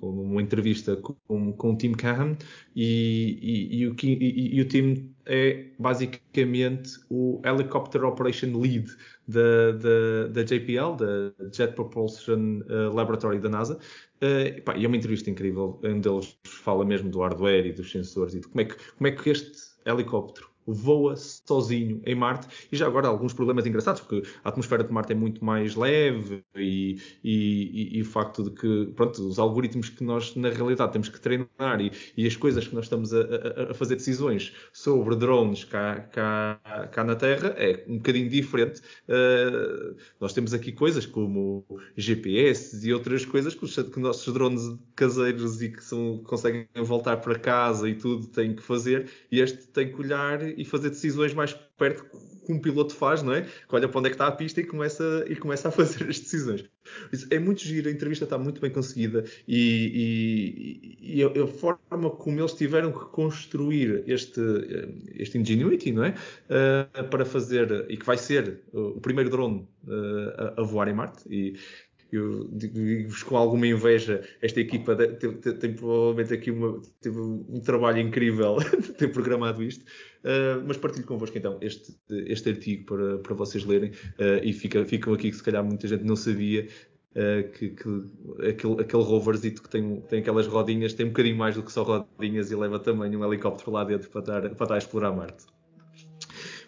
uma entrevista com, com o Tim Cahan e, e, e, o, e, o Tim é basicamente o Helicopter Operation Lead da, da, da JPL, da Jet Propulsion uh, Laboratory da NASA. Uh, pá, e é uma entrevista incrível, onde ele fala mesmo do hardware e dos sensores e de como é que, como é que este helicóptero voa sozinho em Marte e já agora alguns problemas engraçados, porque a atmosfera de Marte é muito mais leve e, e, e o facto de que, pronto, os algoritmos que nós na realidade temos que treinar e, e as coisas que nós estamos a, a, a, fazer decisões sobre drones cá, cá, cá na Terra é um bocadinho diferente. Uh, nós temos aqui coisas como GPS e outras coisas que os, que nossos drones caseiros e que são, conseguem voltar para casa e tudo têm que fazer e este tem que olhar e fazer decisões mais perto que um piloto faz, não é? Que olha para onde é que está a pista e começa, e começa a fazer as decisões. Isso é muito giro, a entrevista está muito bem conseguida e, e, e a, a, forma como eles tiveram que construir este, este Ingenuity, não é? Uh, para fazer, e que vai ser o primeiro drone uh, a, a, voar em Marte. E, eu digo-vos com alguma inveja, esta equipa tem, tem, tem provavelmente aqui uma, teve um trabalho incrível de ter programado isto, uh, mas partilho convosco então este, este artigo para, para vocês lerem uh, e fica, ficam aqui que se calhar muita gente não sabia. Uh, que, que aquele, aquele roverzito que tem, tem aquelas rodinhas tem um bocadinho mais do que só rodinhas e leva também um helicóptero lá dentro para estar, para estar a explorar Marte.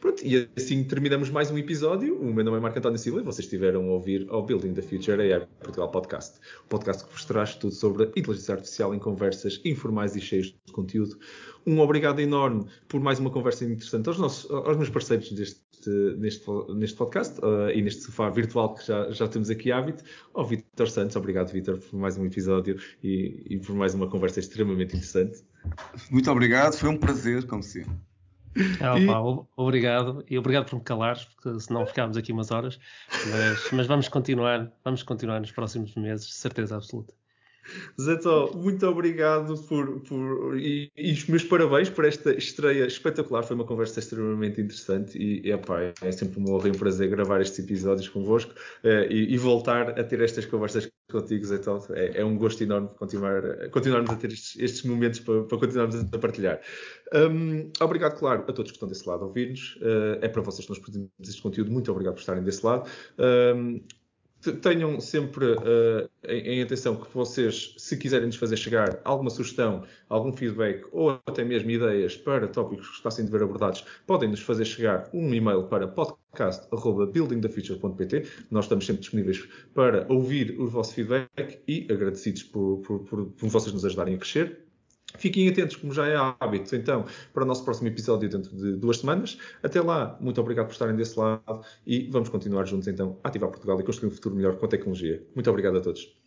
Pronto, e assim terminamos mais um episódio. O meu nome é Marco António Silva e vocês estiveram a ouvir ao Building the Future AI Portugal Podcast. O podcast que vos traz tudo sobre a inteligência artificial em conversas informais e cheias de conteúdo. Um obrigado enorme por mais uma conversa interessante aos, nossos, aos meus parceiros deste, neste, neste podcast uh, e neste sofá virtual que já, já temos aqui hábito. Ao Vitor Santos, obrigado Vitor por mais um episódio e, e por mais uma conversa extremamente interessante. Muito obrigado, foi um prazer, como sempre. Ah, opa, obrigado e obrigado por me calares, porque senão ficámos aqui umas horas, mas, mas vamos continuar, vamos continuar nos próximos meses, certeza absoluta. Zeto, muito obrigado por, por e, e, os meus parabéns por esta estreia espetacular. Foi uma conversa extremamente interessante e, e epá, é sempre uma honra e um prazer gravar estes episódios convosco uh, e, e, voltar a ter estas conversas contigo, Zeto. É, é um gosto enorme continuar, continuarmos a ter estes, estes momentos para, para, continuarmos a partilhar. Um, obrigado, claro, a todos que estão desse lado a ouvir-nos. Uh, é para vocês que nós produzimos este conteúdo. Muito obrigado por estarem desse lado. Um, tenham sempre uh, em, em, atenção que vocês, se quiserem nos fazer chegar alguma sugestão, algum feedback ou até mesmo ideias para tópicos que gostassem de ver abordados, podem nos fazer chegar um e-mail para podcast.buildingthefuture.pt. Nós estamos sempre disponíveis para ouvir o vosso feedback e agradecidos por, por, por, por vocês nos ajudarem a crescer. Fiquem atentos, como já é hábito, então, para o nosso próximo episódio dentro de duas semanas. Até lá, muito obrigado por estarem desse lado e vamos continuar juntos, então, a ativar Portugal e construir um futuro melhor com a tecnologia. Muito obrigado a todos.